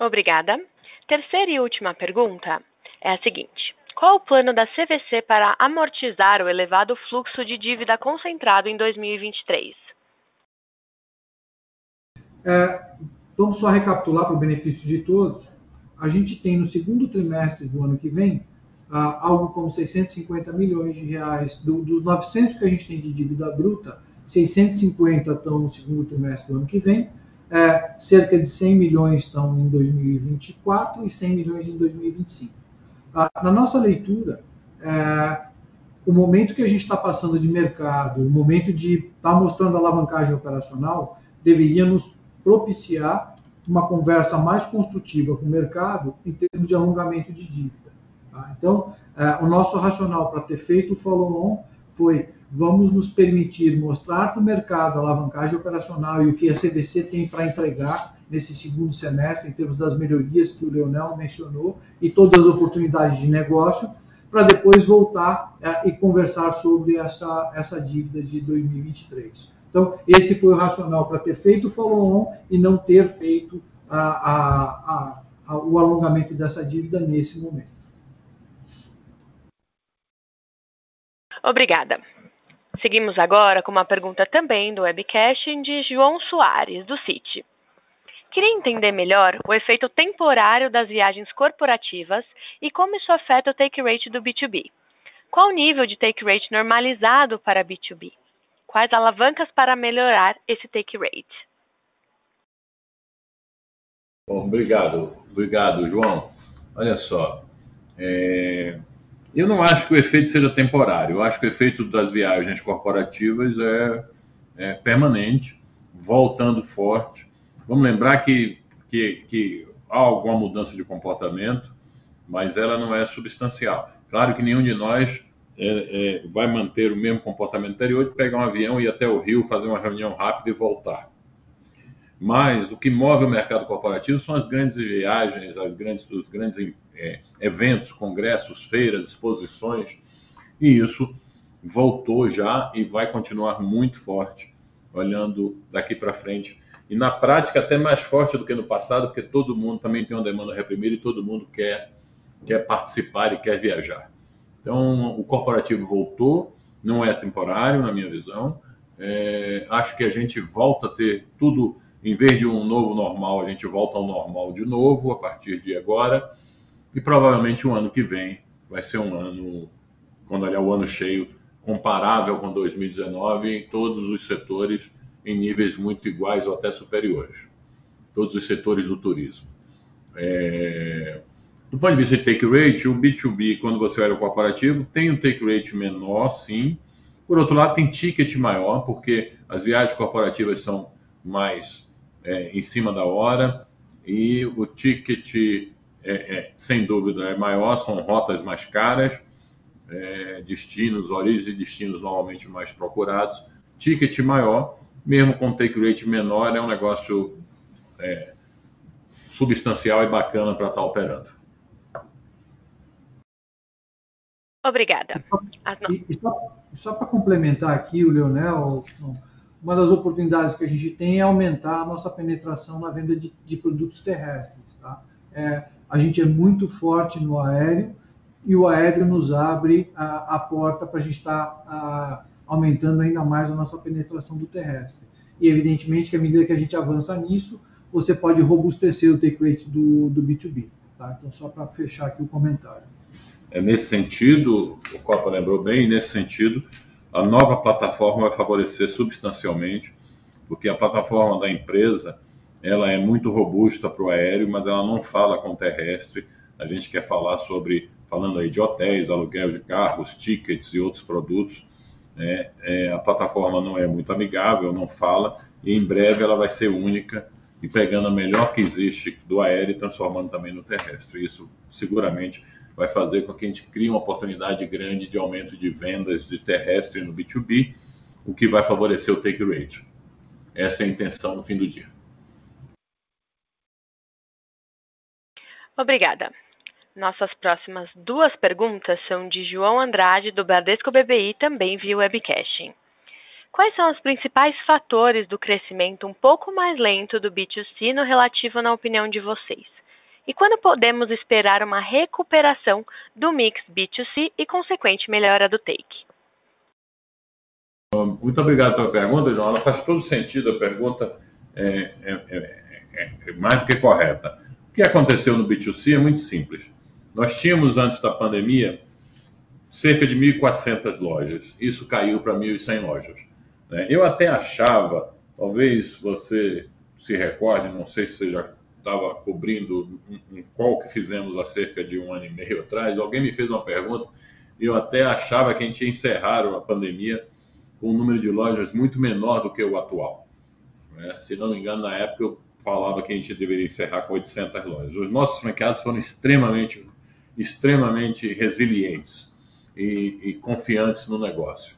[SPEAKER 1] Obrigada. Terceira e última pergunta é a seguinte: qual o plano da CVC para amortizar o elevado fluxo de dívida concentrado em 2023?
[SPEAKER 3] É, vamos só recapitular para o benefício de todos. A gente tem no segundo trimestre do ano que vem ah, algo como 650 milhões de reais do, dos 900 que a gente tem de dívida bruta, 650 estão no segundo trimestre do ano que vem é, cerca de 100 milhões estão em 2024 e 100 milhões em 2025. na nossa leitura, é, o momento que a gente está passando de mercado, o momento de estar tá mostrando alavancagem operacional, deveria nos propiciar uma conversa mais construtiva com o mercado em termos de alongamento de dívida. Tá? Então, é, o nosso racional para ter feito o follow-on foi vamos nos permitir mostrar para o mercado a alavancagem operacional e o que a CVC tem para entregar nesse segundo semestre, em termos das melhorias que o Leonel mencionou e todas as oportunidades de negócio, para depois voltar é, e conversar sobre essa, essa dívida de 2023. Então, esse foi o racional para ter feito o follow-on e não ter feito a, a, a, o alongamento dessa dívida nesse momento.
[SPEAKER 1] Obrigada. Seguimos agora com uma pergunta também do webcast de João Soares, do Citi. Queria entender melhor o efeito temporário das viagens corporativas e como isso afeta o take rate do B2B. Qual o nível de take rate normalizado para B2B? Quais alavancas para melhorar esse take rate?
[SPEAKER 2] Bom, obrigado, obrigado, João. Olha só, é, eu não acho que o efeito seja temporário. Eu acho que o efeito das viagens corporativas é, é permanente, voltando forte. Vamos lembrar que, que, que, há alguma mudança de comportamento, mas ela não é substancial. Claro que nenhum de nós é, é, vai manter o mesmo comportamento anterior de pegar um avião e ir até o Rio, fazer uma reunião rápida e voltar. Mas o que move o mercado corporativo são as grandes viagens, as grandes, os grandes é, eventos, congressos, feiras, exposições, e isso voltou já e vai continuar muito forte, olhando daqui para frente. E na prática, até mais forte do que no passado, porque todo mundo também tem uma demanda reprimida e todo mundo quer, quer participar e quer viajar. Então, o corporativo voltou, não é temporário, na minha visão. É, acho que a gente volta a ter tudo, em vez de um novo normal, a gente volta ao normal de novo a partir de agora. E provavelmente o ano que vem vai ser um ano, quando olhar o ano cheio, comparável com 2019 em todos os setores, em níveis muito iguais ou até superiores. Todos os setores do turismo. É... Do ponto de vista de take rate, o B2B, quando você olha o corporativo, tem um take rate menor, sim. Por outro lado, tem ticket maior, porque as viagens corporativas são mais é, em cima da hora e o ticket é, é, sem dúvida é maior, são rotas mais caras, é, destinos, origens e destinos normalmente mais procurados, ticket maior, mesmo com take rate menor, é um negócio é, substancial e bacana para estar tá operando.
[SPEAKER 1] Obrigada.
[SPEAKER 3] E, e só, só para complementar aqui, o Leonel, uma das oportunidades que a gente tem é aumentar a nossa penetração na venda de, de produtos terrestres. Tá? É, a gente é muito forte no aéreo e o aéreo nos abre a, a porta para a gente estar tá, aumentando ainda mais a nossa penetração do terrestre. E evidentemente que à medida que a gente avança nisso, você pode robustecer o take rate do, do B2B. Tá? Então, só para fechar aqui o comentário.
[SPEAKER 2] É nesse sentido, o Copa lembrou bem, nesse sentido, a nova plataforma vai favorecer substancialmente, porque a plataforma da empresa ela é muito robusta para o aéreo, mas ela não fala com o terrestre. A gente quer falar sobre, falando aí de hotéis, aluguel de carros, tickets e outros produtos. Né? É, a plataforma não é muito amigável, não fala, e em breve ela vai ser única e pegando a melhor que existe do aéreo e transformando também no terrestre. Isso seguramente vai fazer com que a gente crie uma oportunidade grande de aumento de vendas de terrestre no B2B, o que vai favorecer o take rate. Essa é a intenção no fim do dia.
[SPEAKER 1] Obrigada. Nossas próximas duas perguntas são de João Andrade, do Bradesco BBI, também via webcasting. Quais são os principais fatores do crescimento um pouco mais lento do B2C no relativo na opinião de vocês? E quando podemos esperar uma recuperação do mix B2C e consequente melhora do take?
[SPEAKER 2] Muito obrigado pela pergunta, João. Ela faz todo sentido. A pergunta é, é, é, é mais do que correta. O que aconteceu no B2C é muito simples. Nós tínhamos, antes da pandemia, cerca de 1.400 lojas. Isso caiu para 1.100 lojas. Né? Eu até achava, talvez você se recorde, não sei se você já estava cobrindo um, call que fizemos há cerca de um ano e meio atrás, alguém me fez uma pergunta e eu até achava que a gente ia encerrar a pandemia com um número de lojas muito menor do que o atual. Né? Se não me engano, na época eu falava que a gente deveria encerrar com 800 lojas. Os nossos franqueados foram extremamente, extremamente resilientes e, e confiantes no negócio.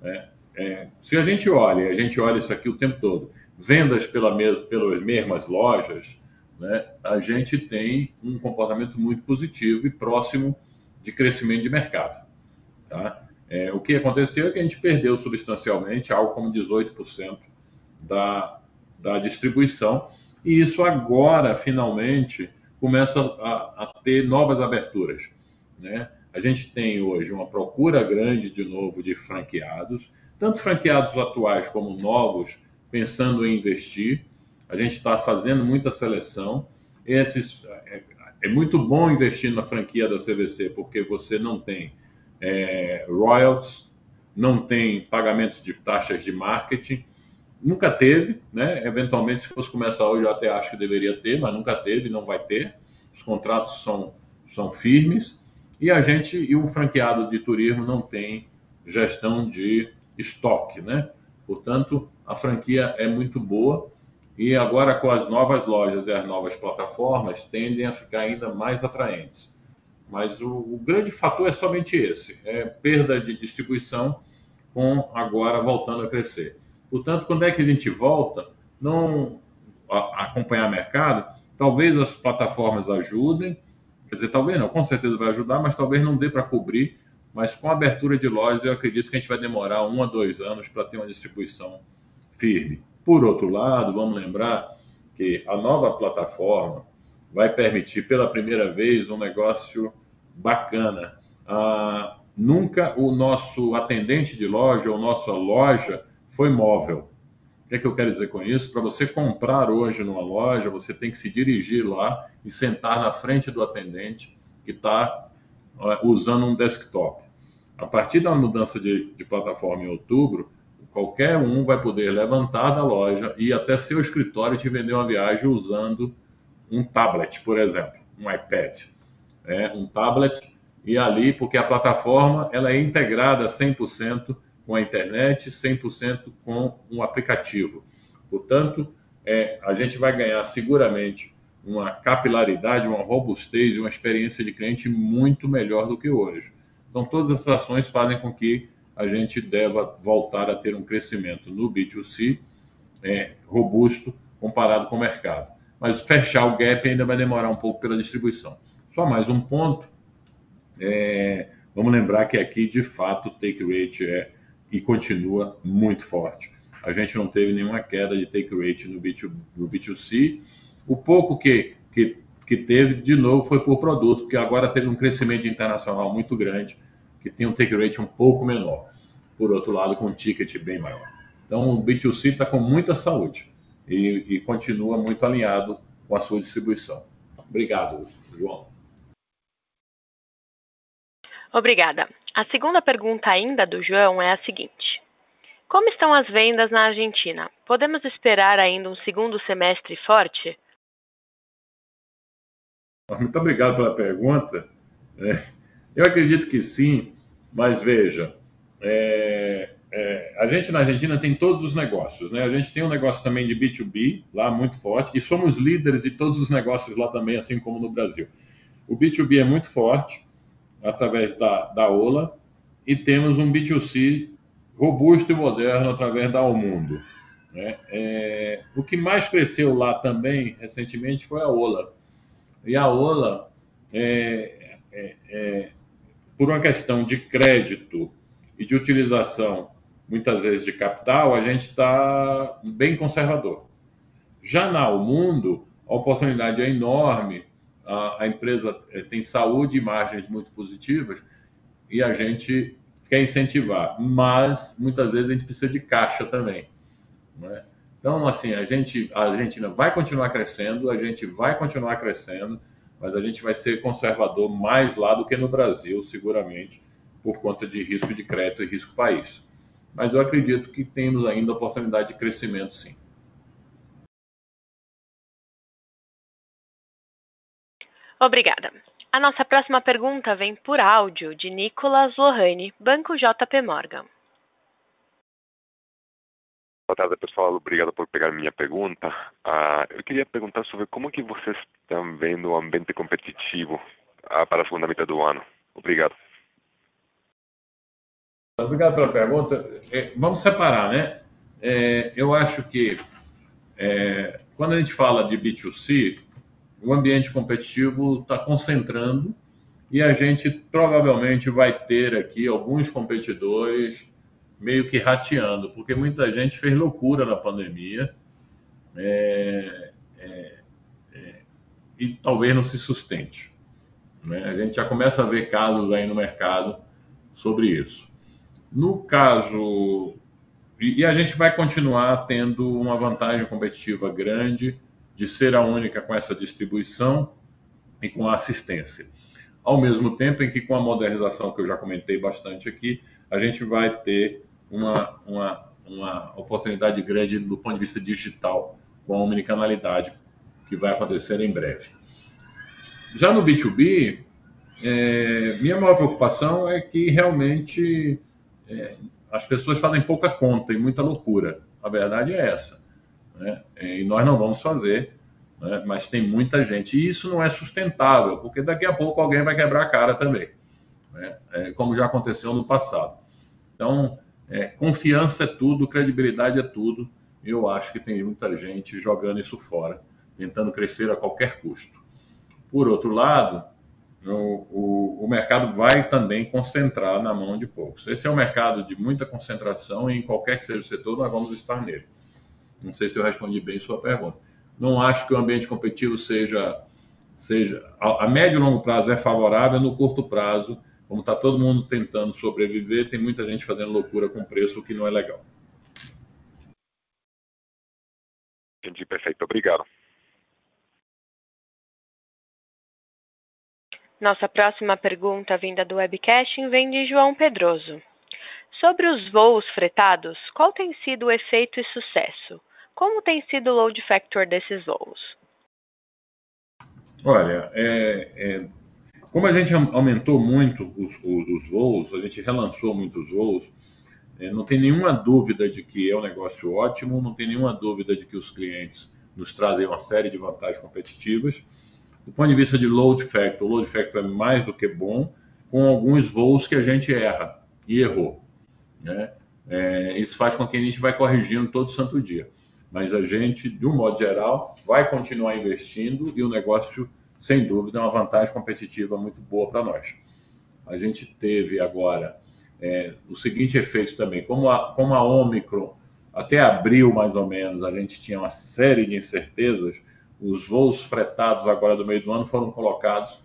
[SPEAKER 2] Né? É, se a gente olha, a gente olha isso aqui o tempo todo, vendas pela mes pelas mesmas lojas, né, a gente tem um comportamento muito positivo e próximo de crescimento de mercado. Tá? É, o que aconteceu é que a gente perdeu substancialmente algo como 18% da, da distribuição, e isso agora, finalmente, começa a, a ter novas aberturas. Né? A gente tem hoje uma procura grande, de novo, de franqueados, tanto franqueados atuais como novos, pensando em investir. A gente está fazendo muita seleção. Esses, é, é, muito bom investir na franquia da CVC, porque você não tem é, royalties, não tem pagamentos de taxas de marketing. Nunca teve, né? Eventualmente, se fosse começar hoje, eu até acho que deveria ter, mas nunca teve, não vai ter. Os contratos são, são firmes. E a gente, e o franqueado de turismo não tem gestão de estoque, né? Portanto, a franquia é muito boa e agora com as novas lojas e as novas plataformas tendem a ficar ainda mais atraentes. Mas o, o grande fator é somente esse, é perda de distribuição com agora voltando a crescer. Portanto, quando é que a gente volta, não a, acompanhar mercado, talvez as plataformas ajudem, quer dizer, talvez não, com certeza vai ajudar, mas talvez não dê para cobrir mas com a abertura de lojas, eu acredito que a gente vai demorar um a dois anos para ter uma distribuição firme. Por outro lado, vamos lembrar que a nova plataforma vai permitir pela primeira vez um negócio bacana. Ah, nunca o nosso atendente de loja ou nossa loja foi móvel. O que, é que eu quero dizer com isso? Para você comprar hoje numa loja, você tem que se dirigir lá e sentar na frente do atendente que está usando um desktop. A partir da mudança de, de plataforma em outubro, qualquer um vai poder levantar da loja e até seu escritório te vender uma viagem usando um tablet, por exemplo, um iPad, é, um tablet e ali porque a plataforma ela é integrada 100% com a internet, 100% com um aplicativo. Portanto, é, a gente vai ganhar seguramente uma capilaridade, uma robustez e uma experiência de cliente muito melhor do que hoje. Então, todas essas ações fazem com que a gente deva voltar a ter um crescimento no B2C é, robusto comparado com o mercado. Mas fechar o gap ainda vai demorar um pouco pela distribuição. Só mais um ponto. É, vamos lembrar que aqui, de fato, o take rate é e continua muito forte. A gente não teve nenhuma queda de take rate no, B2, no B2C. O pouco que, que, que teve, de novo, foi por produto, porque agora teve um crescimento internacional muito grande que tem um take rate um pouco menor. Por outro lado, com um ticket bem maior. Então, o B2C está com muita saúde e, e continua muito alinhado com a sua distribuição. Obrigado, João.
[SPEAKER 1] Obrigada. A segunda pergunta ainda do João é a seguinte: Como estão as vendas na Argentina? Podemos esperar ainda um segundo semestre forte?
[SPEAKER 2] Muito obrigado pela pergunta. É, eu acredito que sim. Mas veja, é, é, a gente na Argentina tem todos os negócios, né? A gente tem um negócio também de B2B lá muito forte e somos líderes de todos os negócios lá também, assim como no Brasil. O B2B é muito forte através da, da Ola e temos um B2C robusto e moderno através da Almundo. Né? É, o que mais cresceu lá também recentemente foi a Ola. E a Ola é, é, é por uma questão de crédito e de utilização, muitas vezes de capital, a gente está bem conservador. Já na Mundo, a oportunidade é enorme, a, empresa eh, tem saúde e margens muito positivas e a gente quer incentivar, mas muitas vezes a gente precisa de caixa também. É? Então, assim, a gente, a Argentina vai continuar crescendo, a gente vai continuar crescendo, mas a gente vai ser conservador mais lá do que no Brasil, seguramente, por conta de risco de crédito e risco país. Mas eu acredito que temos ainda oportunidade de crescimento, sim.
[SPEAKER 1] Obrigada. A nossa próxima pergunta vem por áudio de Nicolas Lohane, Banco JP Morgan.
[SPEAKER 5] Boa tarde, pessoal. Obrigado por pegar minha pergunta. Uh, eu queria perguntar sobre como que vocês estão vendo o ambiente competitivo uh, para a segunda metade do ano. Obrigado.
[SPEAKER 2] Obrigado pela pergunta. É, vamos separar, né? É, eu acho que é, quando a gente fala de B2C, o ambiente competitivo está concentrando e a gente provavelmente vai ter aqui alguns competidores meio que rateando, porque muita gente fez loucura na pandemia é, é, é, e talvez não se sustente. Né? A gente já começa a ver casos aí no mercado sobre isso. No caso. E, e a gente vai continuar tendo uma vantagem competitiva grande de ser a única com essa distribuição e com a assistência. Ao mesmo tempo em que, com a modernização que eu já comentei bastante aqui, a gente vai ter uma, uma, uma oportunidade grande do ponto de vista digital com a omnicanalidade que vai acontecer em breve. Já no B2B, é, minha maior preocupação é que realmente é, as pessoas fazem pouca conta e muita loucura. A verdade é essa. Né? E nós não vamos fazer, né? mas tem muita gente. E isso não é sustentável, porque daqui a pouco alguém vai quebrar a cara também, né? é, como já aconteceu no passado. Então, é, confiança é tudo, credibilidade é tudo. Eu acho que tem muita gente jogando isso fora, tentando crescer a qualquer custo. Por outro lado, o, o, o, mercado vai também concentrar na mão de poucos. Esse é um mercado de muita concentração e em qualquer que seja o setor, nós vamos estar nele. Não sei se eu respondi bem sua pergunta. Não acho que o ambiente competitivo seja, seja a, a médio e longo prazo é favorável, no curto prazo como está todo mundo tentando sobreviver, tem muita gente fazendo loucura com preço, o que não é legal.
[SPEAKER 5] Entendi, perfeito. Obrigado.
[SPEAKER 1] Nossa próxima pergunta, vinda do webcasting, vem de João Pedroso. Sobre os voos fretados, qual tem sido o efeito e sucesso? Como tem sido o load factor desses voos?
[SPEAKER 2] Olha, é, é, como a gente aumentou muito os, os, os voos, a gente relançou muitos voos, é, não tem nenhuma dúvida de que é um negócio ótimo, não tem nenhuma dúvida de que os clientes nos trazem uma série de vantagens competitivas. Do ponto de vista de load factor, o load factor é mais do que bom, com alguns voos que a gente erra e errou. Né? É, isso faz com que a gente vai corrigindo todo santo dia. Mas a gente, de um modo geral, vai continuar investindo e o negócio sem dúvida, é uma vantagem competitiva muito boa para nós. A gente teve agora é, o seguinte efeito também, como a, como a Omicron, até abril mais ou menos, a gente tinha uma série de incertezas, os voos fretados agora do meio do ano foram colocados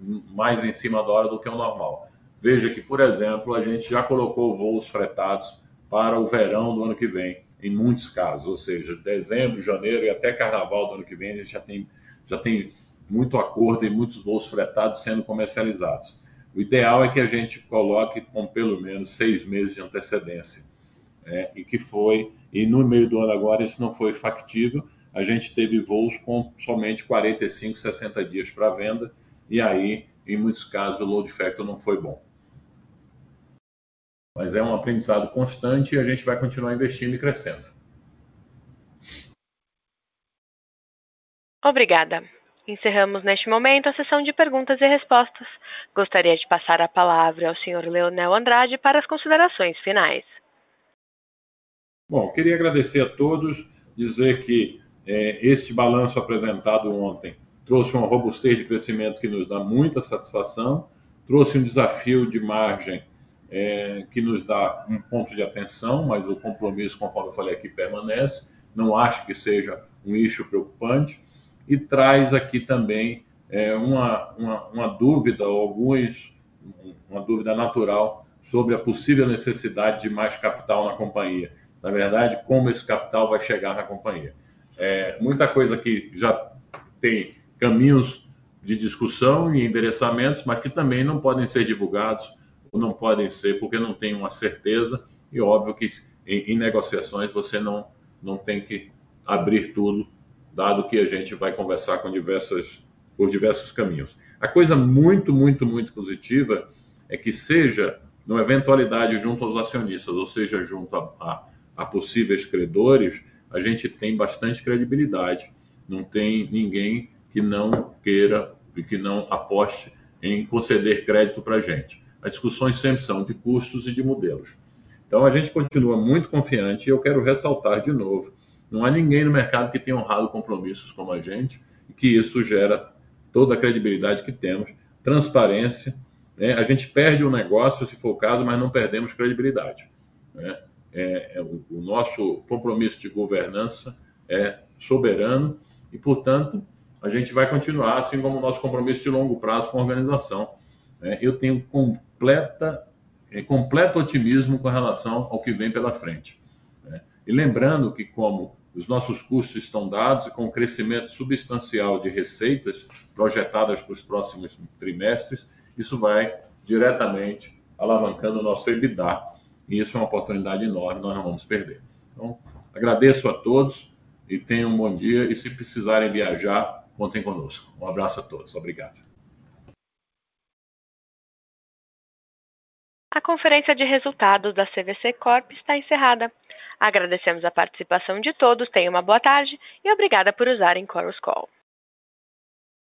[SPEAKER 2] mais em cima da hora do que o normal. Veja que, por exemplo, a gente já colocou voos fretados para o verão do ano que vem, em muitos casos, ou seja, dezembro, janeiro e até carnaval do ano que vem, a gente já tem, já tem muito acordo e muitos voos fretados sendo comercializados. O ideal é que a gente coloque com pelo menos seis meses de antecedência. É, e que foi, e no meio do ano agora isso não foi factível, a gente teve voos com somente 45, 60 dias para venda, e aí, em muitos casos, o load factor não foi bom. Mas é um aprendizado constante e a gente vai continuar investindo e crescendo.
[SPEAKER 1] Obrigada. Encerramos neste momento a sessão de perguntas e respostas. Gostaria de passar a palavra ao senhor Leonel Andrade para as considerações finais.
[SPEAKER 2] Bom, queria agradecer a todos, dizer que é, este balanço apresentado ontem trouxe uma robustez de crescimento que nos dá muita satisfação, trouxe um desafio de margem é, que nos dá um ponto de atenção, mas o compromisso, conforme eu falei aqui, permanece. Não acho que seja um issue preocupante e traz aqui também é, uma, uma, uma, dúvida, alguns, uma dúvida natural sobre a possível necessidade de mais capital na companhia. Na verdade, como esse capital vai chegar na companhia. É, muita coisa que já tem caminhos de discussão e endereçamentos, mas que também não podem ser divulgados ou não podem ser porque não tem uma certeza. E óbvio que em, em negociações você não, não tem que abrir tudo dado que a gente vai conversar com diversas por diversos caminhos. A coisa muito, muito, muito positiva é que seja numa eventualidade junto aos acionistas, ou seja, junto a, a, a possíveis credores, a gente tem bastante credibilidade. Não tem ninguém que não queira e que não aposte em conceder crédito para a gente. As discussões sempre são de custos e de modelos. Então a gente continua muito confiante e eu quero ressaltar de novo: não há ninguém no mercado que tenha honrado compromissos como a gente e que isso gera toda a credibilidade que temos, transparência. Né? A gente perde o negócio, se for o caso, mas não perdemos credibilidade. Né? É, é, o, o nosso compromisso de governança é soberano e, portanto, a gente vai continuar, assim como o nosso compromisso de longo prazo com a organização. Né? Eu tenho completa, é, completo otimismo com relação ao que vem pela frente. Né? E lembrando que, como os nossos custos estão dados e com o crescimento substancial de receitas projetadas para os próximos trimestres, isso vai diretamente alavancando o nosso EBITDA. E isso é uma oportunidade enorme, nós não vamos perder. Então, agradeço a todos e tenham um bom dia. E se precisarem viajar, contem conosco. Um abraço a todos. Obrigado.
[SPEAKER 1] A conferência de resultados da CVC Corp está encerrada. Agradecemos a participação de todos, tenham uma boa tarde e obrigada por usarem Chorus Call.